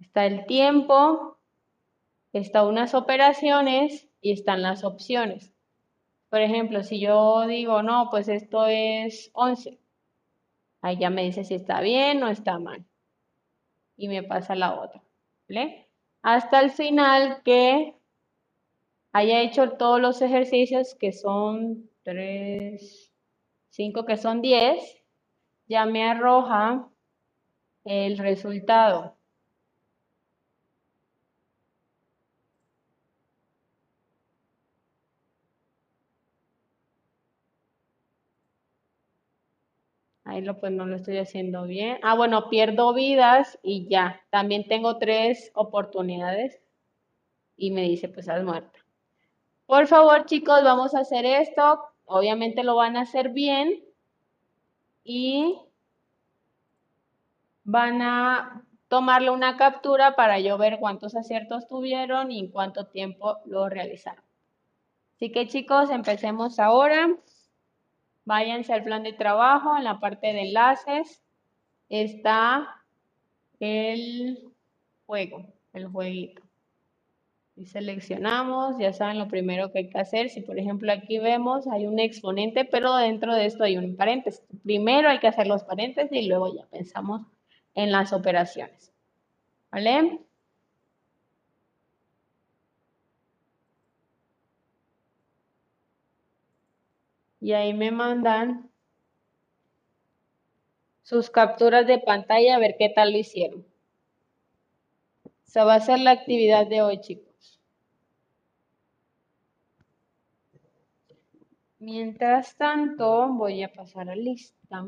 S1: Está el tiempo, está unas operaciones y están las opciones. Por ejemplo, si yo digo, no, pues esto es 11, ahí ya me dice si está bien o está mal. Y me pasa la otra. ¿vale? Hasta el final que haya hecho todos los ejercicios que son 3, 5 que son 10, ya me arroja el resultado. Ahí lo pues no lo estoy haciendo bien. Ah, bueno, pierdo vidas y ya. También tengo tres oportunidades. Y me dice, pues has muerto. Por favor, chicos, vamos a hacer esto. Obviamente lo van a hacer bien. Y van a tomarle una captura para yo ver cuántos aciertos tuvieron y en cuánto tiempo lo realizaron. Así que chicos, empecemos ahora. Váyanse al plan de trabajo, en la parte de enlaces está el juego, el jueguito. Y seleccionamos, ya saben lo primero que hay que hacer. Si por ejemplo aquí vemos hay un exponente, pero dentro de esto hay un paréntesis. Primero hay que hacer los paréntesis y luego ya pensamos en las operaciones. ¿Vale? Y ahí me mandan sus capturas de pantalla a ver qué tal lo hicieron. Esa va a ser la actividad de hoy, chicos. Mientras tanto, voy a pasar a lista.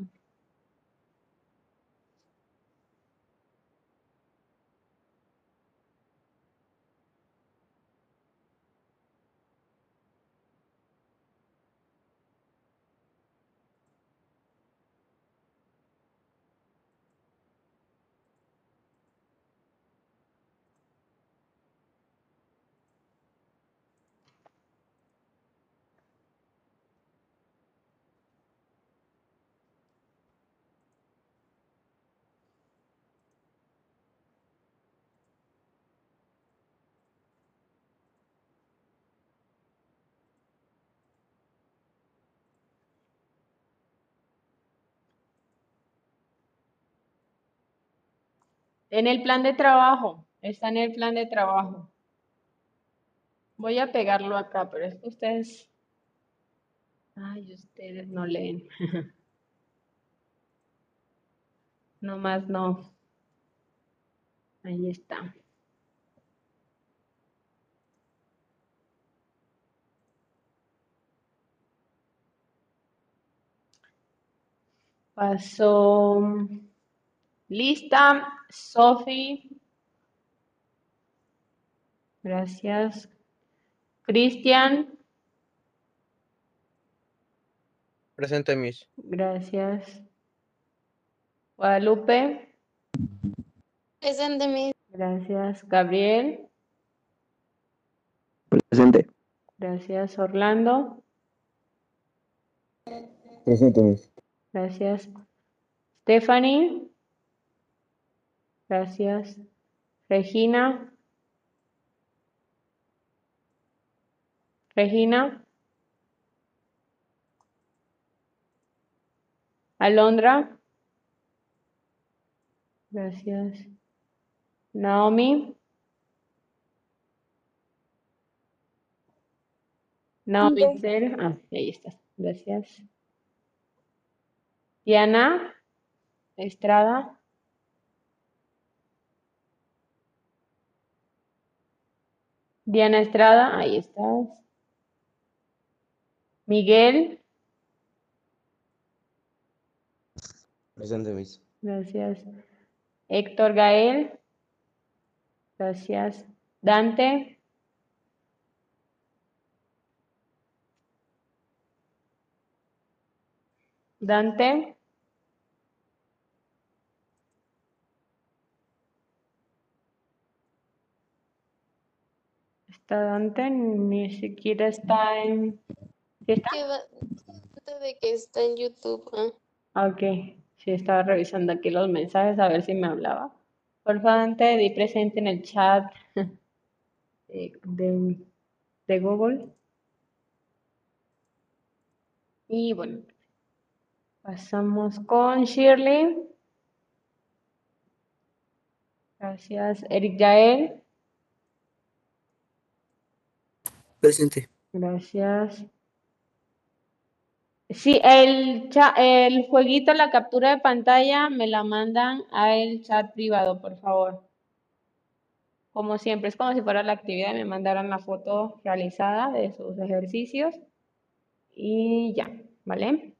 S1: En el plan de trabajo, está en el plan de trabajo. Voy a pegarlo acá, pero es que ustedes Ay, ustedes no leen. No más no. Ahí está. Pasó lista, Sophie. Gracias. Cristian.
S5: Presente, Miss.
S1: Gracias. Guadalupe.
S6: Presente, Miss.
S1: Gracias. Gabriel.
S7: Presente.
S1: Gracias. Orlando.
S7: Presente, Miss.
S1: Gracias. Stephanie. Gracias. Regina. Regina. Alondra. Gracias. Naomi. Naomi. Ah, ahí estás. Gracias. Diana Estrada. Diana Estrada, ahí estás. Miguel,
S7: Presente, Miss.
S1: gracias. Héctor Gael, gracias. Dante, Dante, está Dante, ni siquiera está en... ¿Sí está?
S6: De que está en YouTube. Ah,
S1: Ok, sí, estaba revisando aquí los mensajes a ver si me hablaba. Por favor, Dante, di presente en el chat de, de, de Google. Y bueno, pasamos con Shirley. Gracias, Eric Yael.
S5: Presente.
S1: Gracias. Sí, el, el jueguito, la captura de pantalla, me la mandan a el chat privado, por favor. Como siempre, es como si fuera la actividad me mandaran la foto realizada de sus ejercicios. Y ya, ¿vale?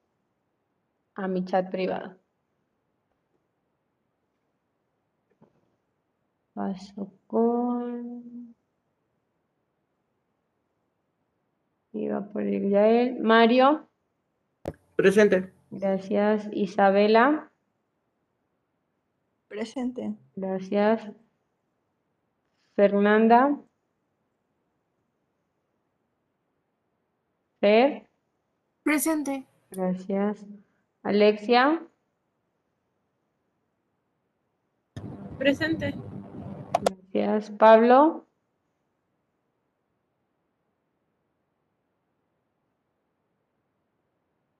S1: A mi chat privado. Paso con... Iba por el Yael. Mario.
S5: Presente.
S1: Gracias, Isabela.
S4: Presente.
S1: Gracias. Fernanda. Fer.
S6: Presente.
S1: Gracias. Alexia.
S6: Presente.
S1: Gracias. Pablo.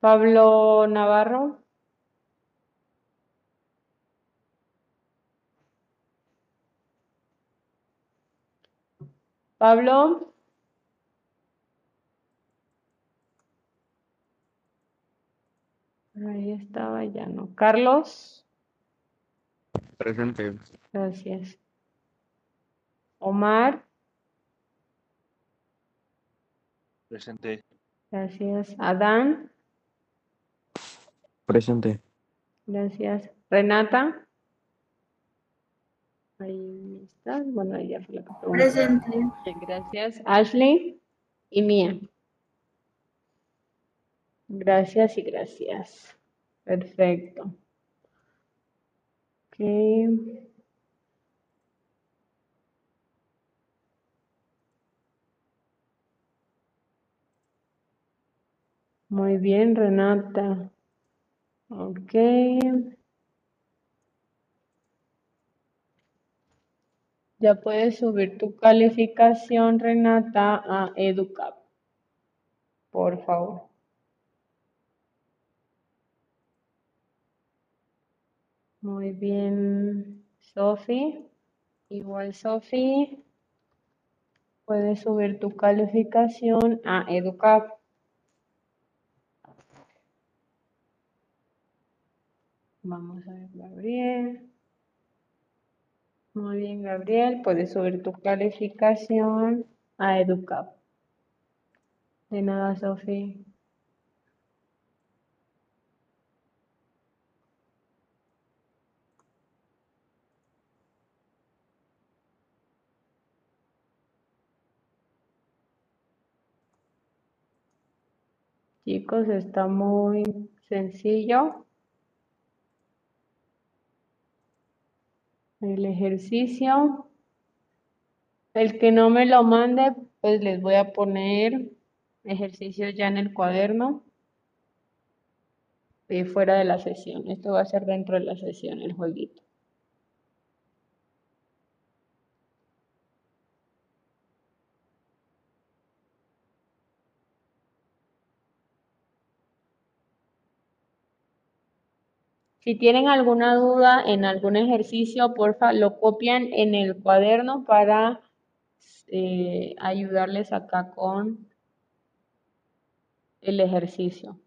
S1: Pablo Navarro. Pablo. Ahí estaba, ya no. Carlos.
S2: Presente.
S1: Gracias. Omar.
S2: Presente.
S1: Gracias. Adán.
S7: Presente.
S1: Gracias. Renata. Ahí está. Bueno, ella fue la que.
S6: Presente.
S1: Gracias. Ashley y Mía. Gracias y gracias. Perfecto. Ok. Muy bien, Renata. Ok. Ya puedes subir tu calificación, Renata, a EduCap, por favor. Muy bien, Sofi. Igual, Sofi, puedes subir tu calificación a EduCap. Vamos a ver, Gabriel. Muy bien, Gabriel. Puedes subir tu calificación a EduCap. De nada, Sofía. Chicos, está muy sencillo. El ejercicio. El que no me lo mande, pues les voy a poner ejercicios ya en el cuaderno. Y fuera de la sesión. Esto va a ser dentro de la sesión, el jueguito. Si tienen alguna duda en algún ejercicio, porfa, lo copian en el cuaderno para eh, ayudarles acá con el ejercicio,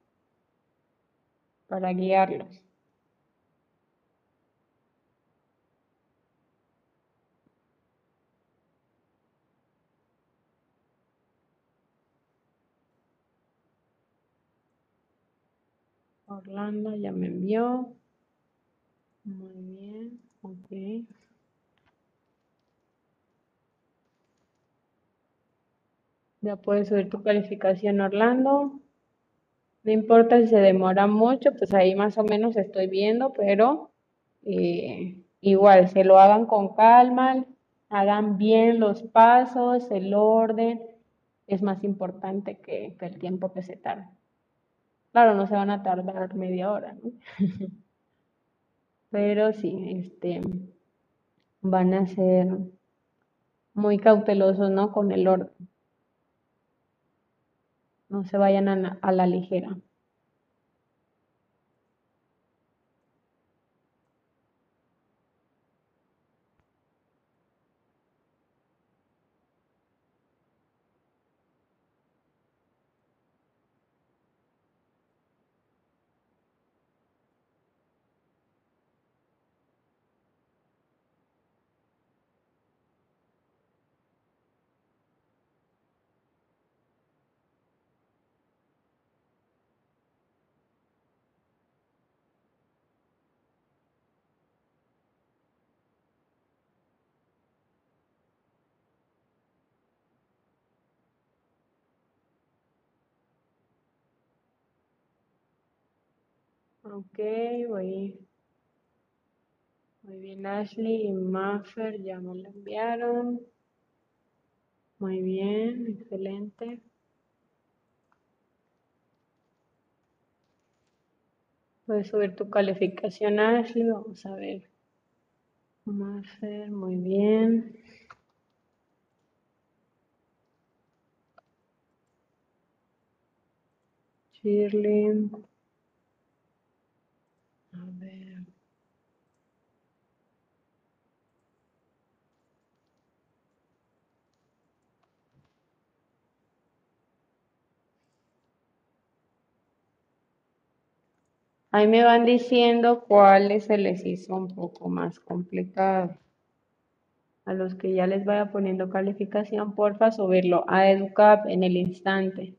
S1: para guiarlos. Orlando ya me envió. Muy bien, ok. Ya puedes subir tu calificación, Orlando. No importa si se demora mucho, pues ahí más o menos estoy viendo, pero eh, igual, se lo hagan con calma, hagan bien los pasos, el orden, es más importante que, que el tiempo que se tarda. Claro, no se van a tardar media hora, ¿no? Pero sí, este, van a ser muy cautelosos, ¿no? Con el orden. No se vayan a, a la ligera. Ok, voy. Muy bien, Ashley y Maffer ya me lo enviaron. Muy bien, excelente. Puedes subir tu calificación, Ashley. Vamos a ver. Maffer, muy bien. Shirley. A ver. Ahí me van diciendo cuáles se les hizo un poco más complicado. A los que ya les vaya poniendo calificación, porfa, subirlo a EduCap en el instante.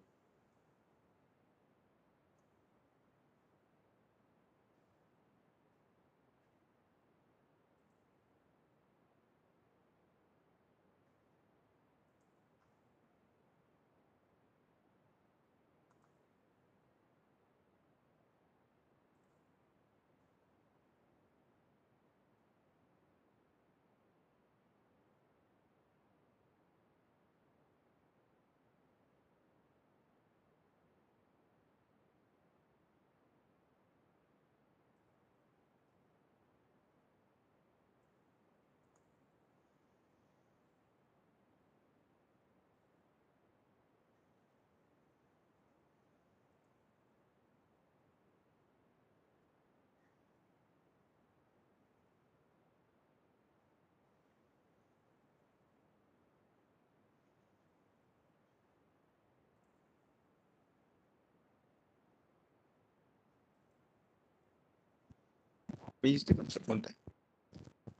S2: Tengo una pregunta.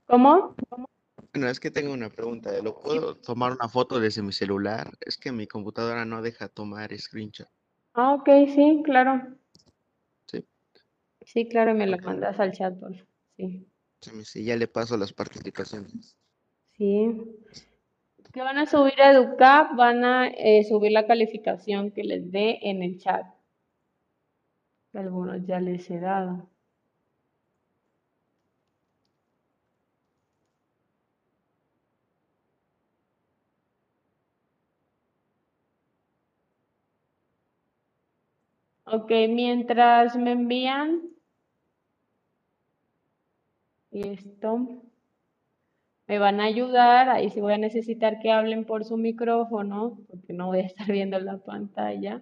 S1: ¿Cómo?
S2: Bueno, es que tengo una pregunta. ¿Lo puedo tomar una foto desde mi celular? Es que mi computadora no deja tomar screenshot.
S1: Ah, ok, sí, claro.
S2: Sí.
S1: Sí, claro, me lo
S2: Ok.
S1: mandas al chat, por favor. Sí,
S2: dice, ya le paso las participaciones.
S1: sí. Que van a subir a EduCap, van a eh, subir la calificación que les dé en el chat. Algunos ya les he dado. Ok, mientras me envían esto, me van a ayudar. Ahí sí voy a necesitar que hablen por su micrófono, porque no voy a estar viendo la pantalla.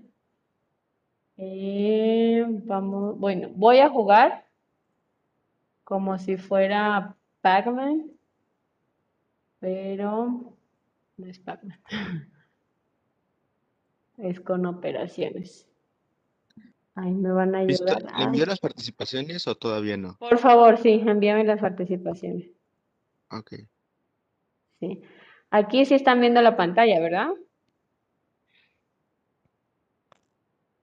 S1: Eh, vamos, bueno, voy a jugar como si fuera Pac-Man, pero no es Pac-Man, es con operaciones. Ahí me van a ayudar.
S2: ¿Le envío
S1: Ay,
S2: las participaciones o todavía no?
S1: por favor, sí, envíame las participaciones.
S2: Ok.
S1: Sí. Aquí sí están viendo la pantalla, ¿verdad?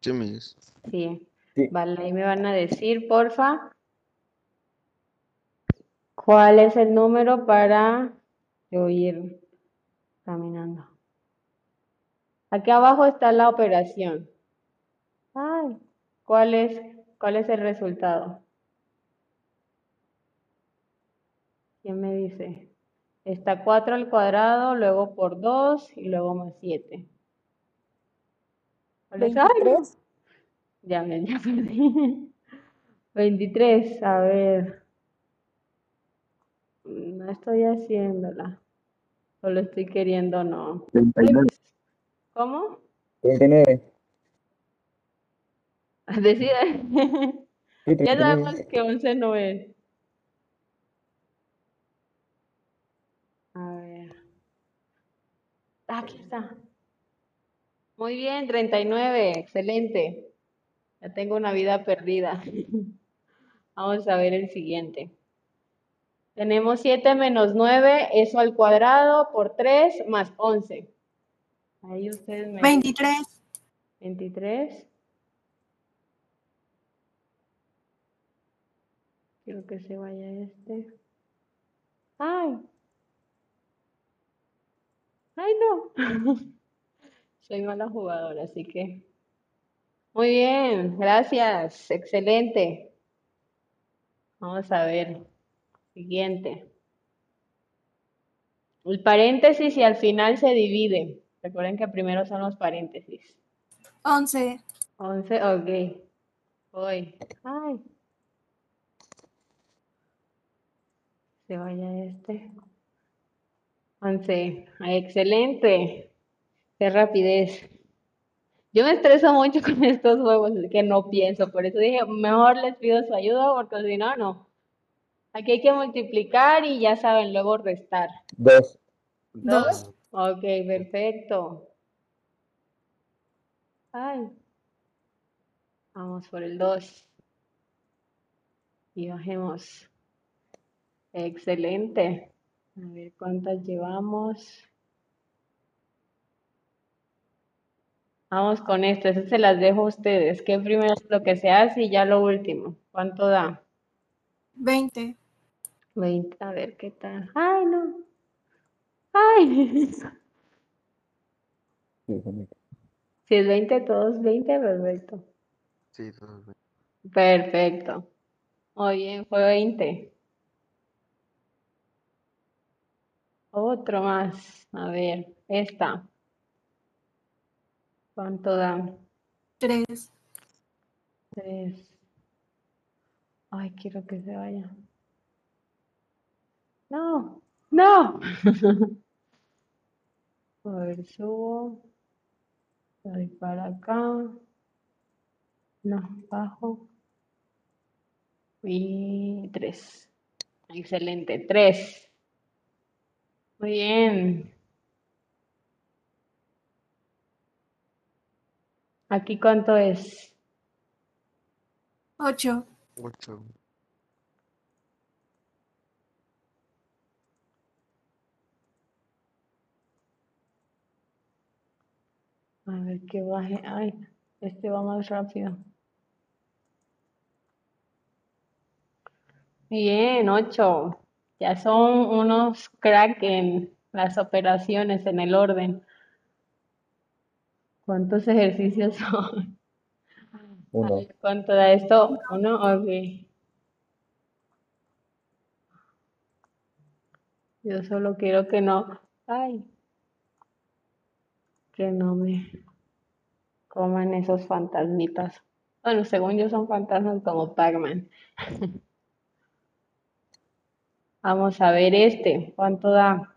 S2: Sí, mis.
S1: Sí.
S7: Sí.
S1: Vale, ahí me van a decir, porfa, cuál es el número para yo ir caminando. Aquí abajo está la operación. ¿Cuál es, cuál es el resultado? ¿Quién me dice? Está 4 al cuadrado, luego por 2 y luego más 7. ¿Cuál es? ¡Ay, no!
S4: 23.
S1: Ya me ya perdí. 23, a ver. No estoy haciéndola. Solo estoy queriendo, no. Ay,
S7: 39.
S1: pues, ¿cómo?
S7: 39.
S1: Decide.
S7: Sí,
S1: Ya
S7: 39.
S1: sabemos que 11 no es. A ver. Ah, Aquí está. Muy bien, 39. Excelente. Ya tengo una vida perdida. Vamos a ver el siguiente. Tenemos 7 menos 9, eso al cuadrado por 3 más 11. Ahí ustedes me dicen.
S6: 23.
S1: 23. Quiero que se vaya este. ¡Ay! ¡Ay, no! Soy mala jugadora, así que. Muy bien, gracias. Excelente. Vamos a ver. Siguiente. El paréntesis y al final se divide. Recuerden que primero son los paréntesis.
S6: 11.
S1: 11, ok. Voy. Ay. Se vaya este. 11. Ay, excelente. Qué rapidez. Yo me estreso mucho con estos juegos, así que no pienso. Por eso dije, mejor les pido su ayuda, porque si no, no. Aquí hay que multiplicar y ya saben, luego restar.
S7: 2.
S1: ¿Dos? Ok, perfecto. Ay. Vamos por el 2. Y bajemos. Excelente. A ver cuántas llevamos. Vamos con esto. Eso se las dejo a ustedes. ¿Qué primero es lo que se hace y ya lo último? ¿Cuánto da?
S6: 20.
S1: 20. A ver qué tal. Ay, no. Ay. Si es 20, todos 20, perfecto.
S2: Sí, todos ven.
S1: Perfecto. Muy bien, fue 20. Otro más. A ver, esta. ¿Cuánto da?
S6: 3.
S1: 3. Ay, quiero que se vaya. No, no. A ver, subo. Voy para acá. No, bajo. Y 3. Excelente, 3. Muy bien. ¿Aquí cuánto es?
S6: Ocho.
S2: Ocho.
S1: A ver que baje. Ay, este va más rápido. Bien, ocho. Ya son unos crack en las operaciones, en el orden. ¿Cuántos ejercicios son?
S7: Uno.
S1: ver, ¿cuánto da esto? Uno, ok. Yo solo quiero que no, ay, que no me coman esos fantasmitas. Bueno, según yo son fantasmas como Pac-Man. Vamos a ver este. ¿Cuánto da?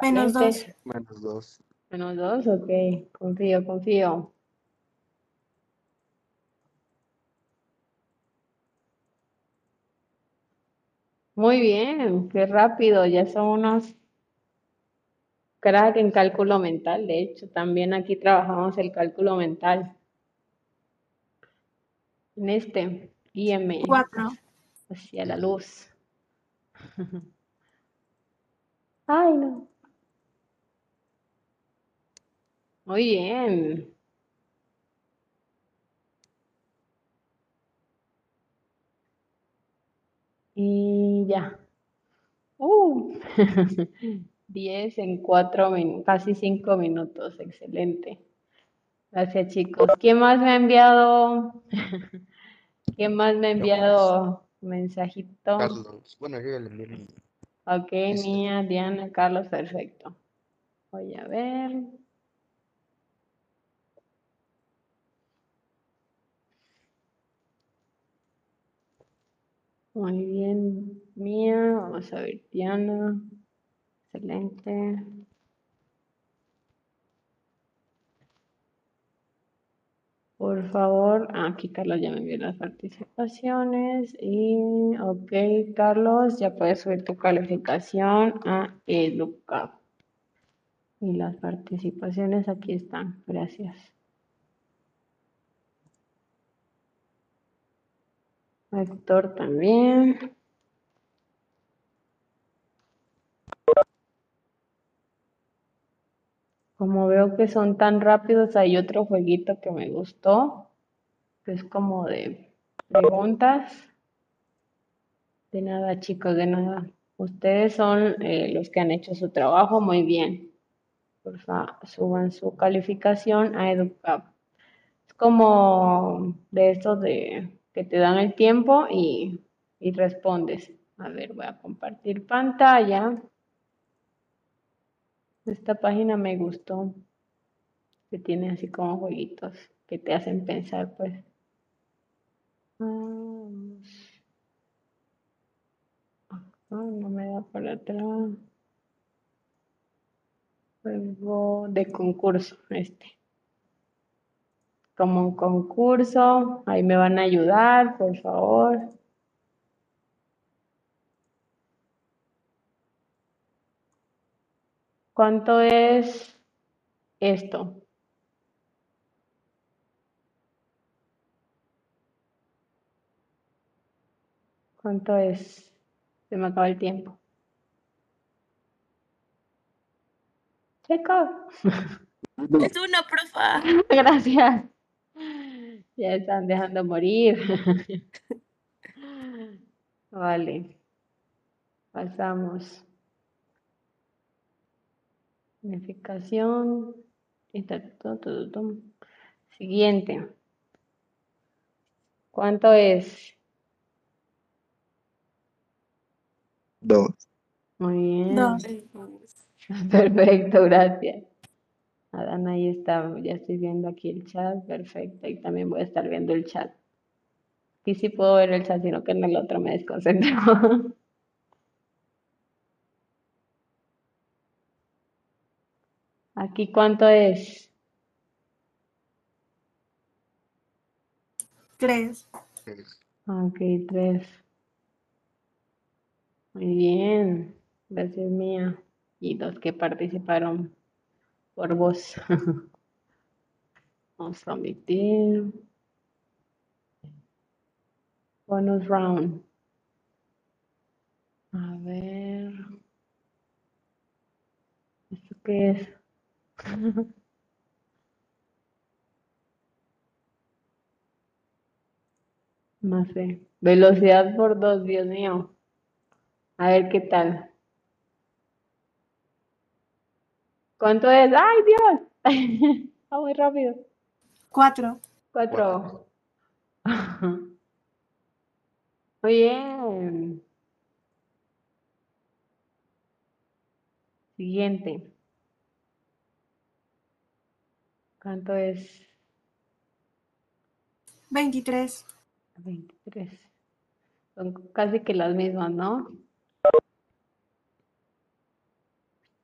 S6: Menos dos.
S2: Menos dos.
S1: Menos dos, ok. Confío, confío. Muy bien, qué rápido. Ya son unos crack en cálculo mental. De hecho, también aquí trabajamos el cálculo mental. En este, guíeme
S6: Cuatro.
S1: Hacia la luz. Ay, no. Muy bien. Y ya. Uh, 10 en 4 minutos, casi 5 minutos. Excelente. Gracias, chicos. ¿Quién más me ha enviado? ¿Quién más me ha enviado mensajito?
S2: Carlos. Bueno, yo ya le envié
S1: Ok,
S2: Este.
S1: Mía, Diana, Carlos, perfecto. Voy a ver. Muy bien, Mía. Vamos a ver, Diana. Excelente. Por favor, ah, aquí Carlos ya me envió las participaciones y ok, Carlos, ya puedes subir tu calificación a Educap. Y las participaciones aquí están, gracias. Héctor también. Como veo que son tan rápidos, hay otro jueguito que me gustó, que es como de preguntas. De nada, chicos, de nada. Ustedes son eh, los que han hecho su trabajo muy bien. Porfa, suban su calificación a EduCap. Es como de estos de que te dan el tiempo y, y respondes. A ver, voy a compartir pantalla. Esta página me gustó, que tiene así como jueguitos que te hacen pensar, pues. Ah, no me da para atrás. Juego de concurso, este. Como un concurso, ahí me van a ayudar, por favor. ¿Cuánto es esto? ¿Cuánto es? Se me acaba el tiempo. Chicos,
S8: Es uno, profa.
S1: gracias. Ya están dejando morir. Vale. Pasamos. Unificación. y. Siguiente. ¿Cuánto es?
S5: Dos.
S1: Muy bien.
S6: Dos.
S1: Perfecto, gracias. Adán, ahí está, ya estoy viendo aquí el chat, perfecto, y también voy a estar viendo el chat. Aquí sí puedo ver el chat, sino que en el otro me desconcentro. Aquí cuánto es?
S6: Tres.
S1: Ok, tres. Muy bien, gracias mía. Y los que participaron por vos. Vamos a omitir. Bonus round. A ver. ¿Esto qué es? No sé. Velocidad por dos, Dios mío. A ver qué tal. ¿Cuánto es? ¡Ay, Dios! Ah, muy rápido.
S6: Cuatro.
S1: Cuatro. Cuatro. muy bien. Siguiente. ¿Cuánto es
S6: 23.
S1: 23? Son casi que las mismas, ¿no?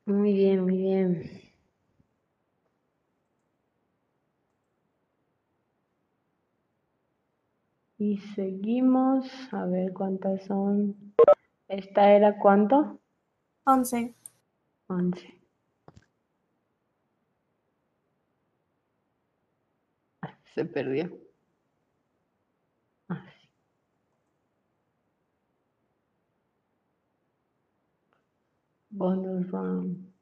S1: Muy bien, muy bien. Y seguimos. A ver cuántas son. ¿Esta era cuánto?
S6: 11.
S1: 11. Ah, Se perdió. Ah, sí. Bonus round.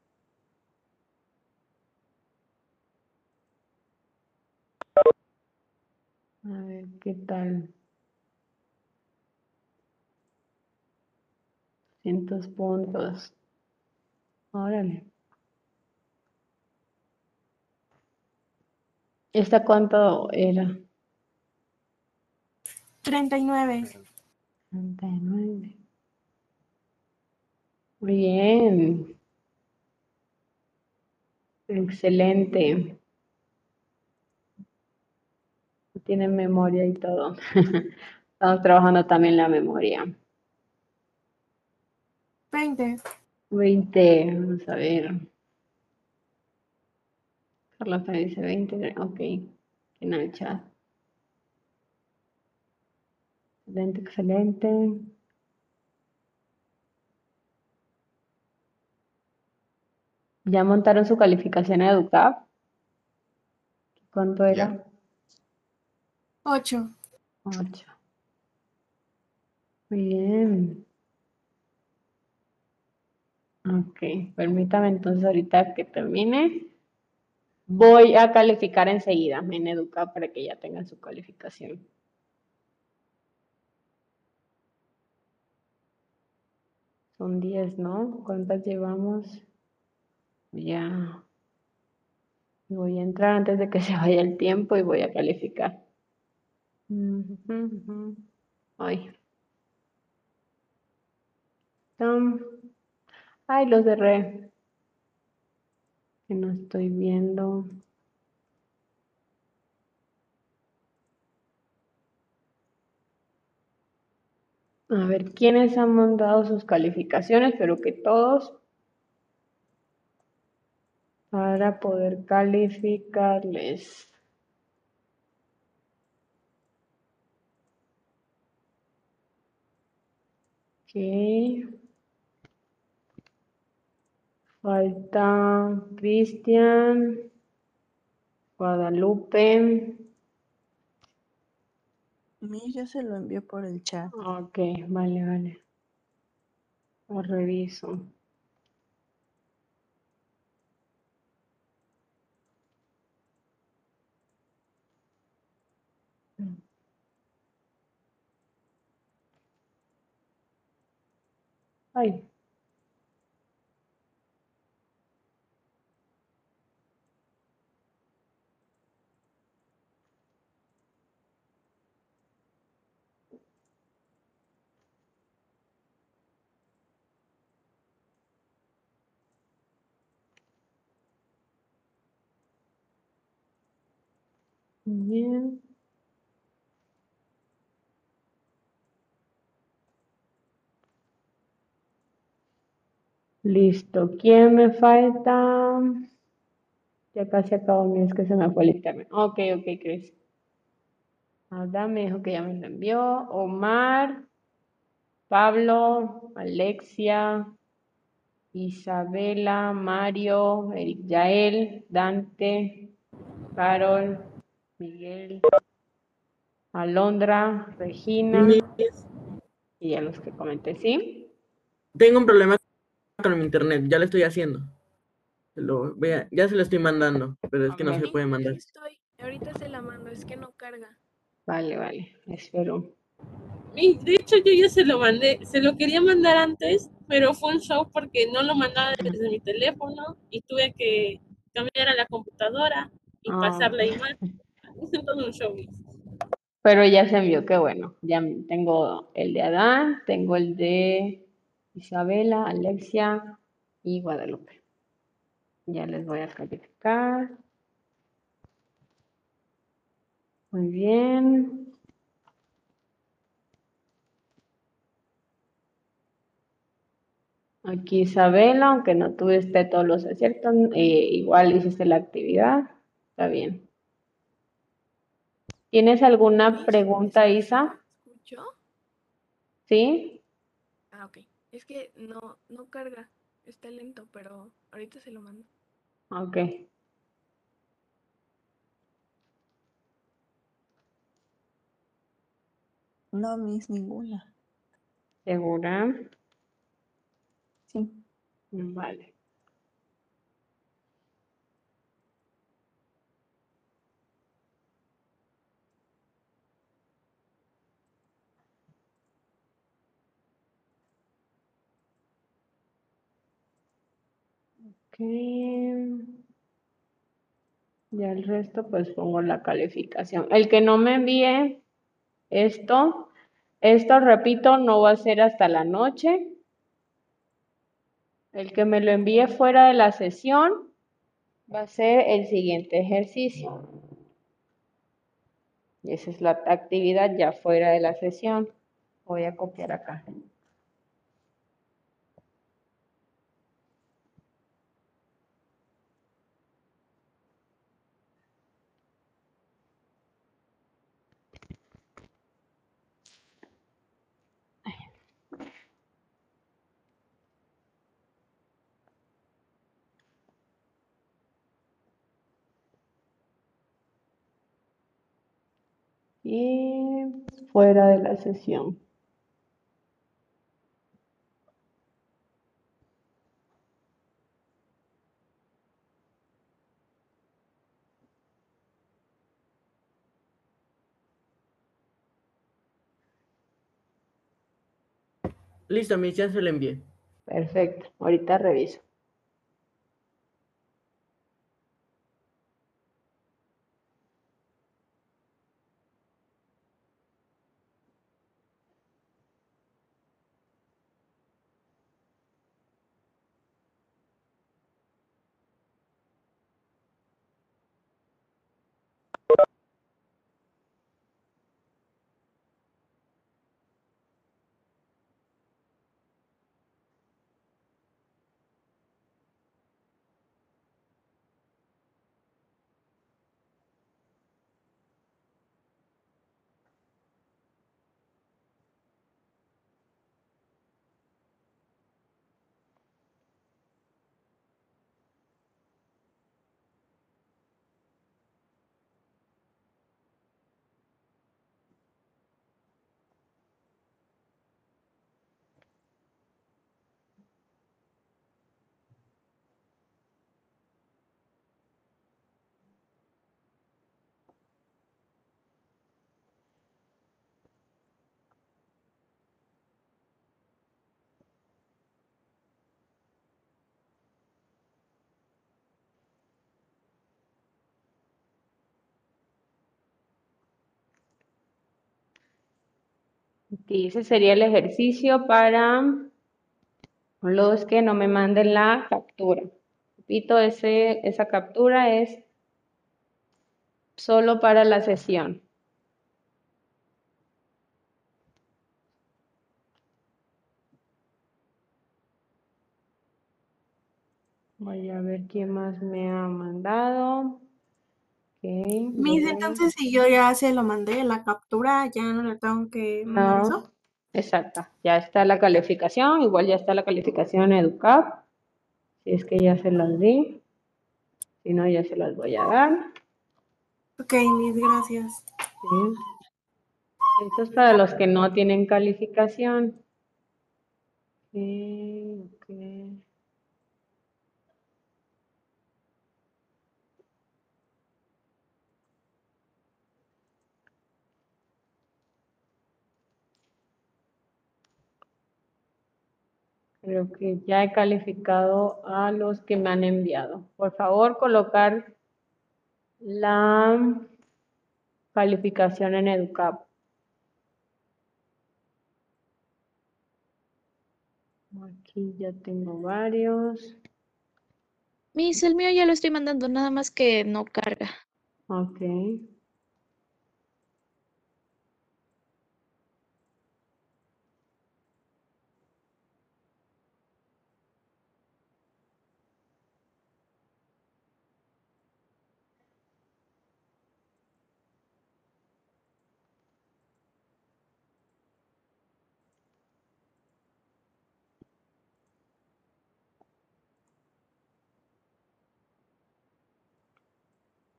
S1: A ver qué tal. 200 puntos. Órale. ¿Esta cuánto era?
S6: 39.
S1: 39. Muy bien. Excelente. Tiene memoria y todo. Estamos trabajando también la memoria.
S6: 20.
S1: 20, vamos a ver. Carlos también dice 20, ok. En el chat. Excelente, excelente. ¿Ya montaron su calificación a EduCap? ¿Cuánto era?
S6: 8.
S1: 8. Muy bien. Ok, permítame entonces ahorita que termine. Voy a calificar enseguida en Educa para que ya tengan su calificación. Son 10, ¿no? ¿Cuántas llevamos? Ya. Voy a entrar antes de que se vaya el tiempo y voy a calificar. Ay. Ay, los cerré. Que no estoy viendo. A ver, ¿quiénes han mandado sus calificaciones? Pero que todos para poder calificarles. Ok. Falta Cristian, Guadalupe.
S4: Mi ya se lo envió por el chat.
S1: Ok, vale, vale. Lo reviso. Ay. Bien. Listo. ¿Quién me falta? Ya casi acabo, mira, es que se me fue el internet. Ok, ok, Chris. Adam me dijo que ya me lo envió. Omar, Pablo, Alexia, Isabela, Mario, Eric Yael, Dante, Carol, Miguel, Alondra, Regina y a los que comenté, ¿sí?
S3: Tengo un problema con mi internet, ya lo estoy haciendo. Se lo voy a- ya se lo estoy mandando, pero es que no se puede mandar.
S8: Estoy, ahorita se la mando, es que no carga.
S1: Vale, vale, espero.
S8: De hecho, yo ya se lo mandé, se lo quería mandar antes, pero fue un show porque no lo mandaba desde mi teléfono y tuve que cambiar a la computadora y
S1: Ah,
S8: pasar la imagen.
S1: Pero ya se envió, qué bueno. Ya tengo el de Adán, tengo el de Isabela, Alexia y Guadalupe. Ya les voy a calificar. Muy bien. Aquí Isabela, aunque no tuviste todos los aciertos, eh, igual hiciste la actividad. Está bien. ¿Tienes alguna pregunta, Isa?
S9: ¿Escuchó?
S1: ¿Sí?
S9: Ah, ok. Es que no, no carga. Está lento, pero ahorita se lo mando.
S1: Ok.
S10: No, Miss, ninguna.
S1: ¿Segura?
S10: Sí.
S1: Vale. Ok. Ya el resto, pues pongo la calificación. El que no me envíe esto, esto, repito, no va a ser hasta la noche. El que me lo envíe fuera de la sesión va a ser el siguiente ejercicio. Y esa es la actividad ya fuera de la sesión. Voy a copiar acá. Y fuera de la sesión.
S3: Listo, Miss, ya se lo envié.
S1: Perfecto. Ahorita reviso. Ese sería el ejercicio para los que no me manden la captura. Repito, ese, esa captura es solo para la sesión. Voy a ver quién más me ha mandado. Lorena.
S6: entonces si yo ya se lo mandé, la captura, ya no le tengo que mandar
S1: No,
S6: eso.
S1: exacto. Ya está la calificación, igual ya está la calificación EduCap. Si es que ya se las di. Si no, ya se las voy a dar.
S6: Ok, Miss, gracias.
S1: Sí. Esto es para los que no tienen calificación. Ok, ok. Creo que ya he calificado a los que me han enviado. Por favor, colocar la calificación en EduCap. Aquí ya tengo varios.
S11: Miss, el mío ya lo estoy mandando, nada más que no carga.
S1: Ok.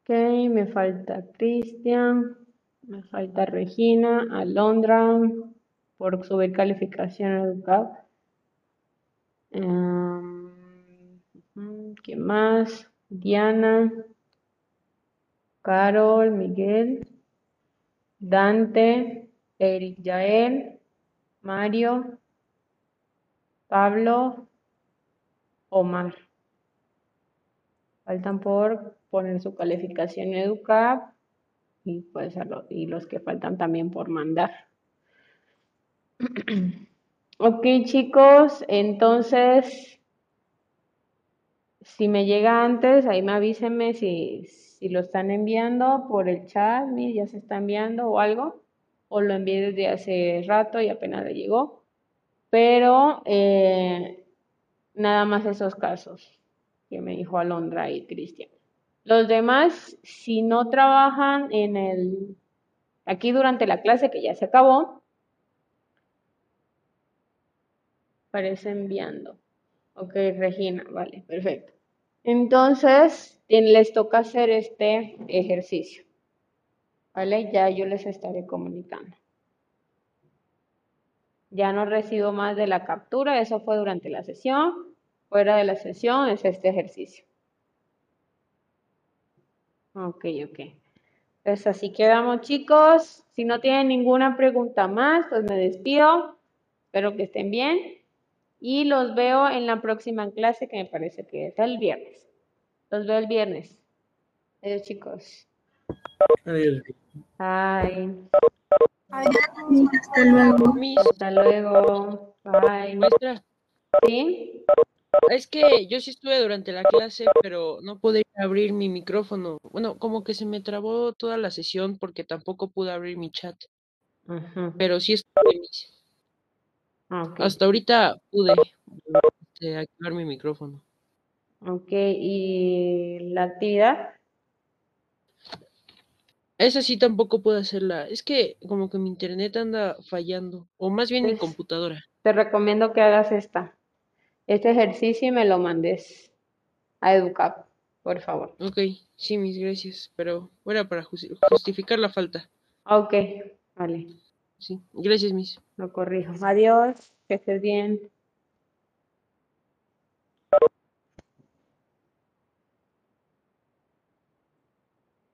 S1: Ok, me falta Cristian, me falta Regina, Alondra, por subir calificación a EduCap. Em, ujú, ¿qué más? Diana, Carol, Miguel, Dante, Eric Yael, Mario, Pablo, Omar. Faltan por poner su calificación EduCap y, pues, y los que faltan también por mandar. Ok, chicos, entonces, si me llega antes, ahí me avísenme si, si lo están enviando por el chat, ya se está enviando o algo, o lo envié desde hace rato y apenas le llegó. Pero eh, nada más esos casos que me dijo Alondra y Cristian. Los demás, si no trabajan en el, aquí durante la clase que ya se acabó, parece enviando. Ok, Regina, vale, perfecto. Entonces, les toca hacer este ejercicio. ¿Vale? Ya yo les estaré comunicando. Ya no recibo más de la captura, eso fue durante la sesión. Fuera de la sesión es este ejercicio. Ok, ok. Pues así quedamos, chicos. Si no tienen ninguna pregunta más, pues me despido. Espero que estén bien. Y los veo en la próxima clase, que me parece que es el viernes. Los veo el viernes. Adiós, chicos.
S3: Adiós.
S1: Bye.
S6: Hasta luego.
S1: Hasta luego. Bye. ¿Sí?
S12: Es que yo sí estuve durante la clase, pero no pude abrir mi micrófono. Bueno, como que se me trabó toda la sesión porque tampoco pude abrir mi chat. Pero sí estuve, Miss.
S1: Ok.
S12: Hasta ahorita pude este, activar mi micrófono.
S1: Ok, ¿y la actividad?
S12: Esa sí tampoco puedo hacerla. Es que como que mi internet anda fallando. O más bien mi
S1: Pues-
S12: computadora.
S1: Te recomiendo que hagas esta. Este ejercicio y me lo mandes a Educap, por favor.
S12: Ok, sí, mis gracias. Pero era para justi- justificar la falta.
S1: Ok, vale,
S12: Sí, gracias, Miss.
S1: lo corrijo. Adiós, que estés bien.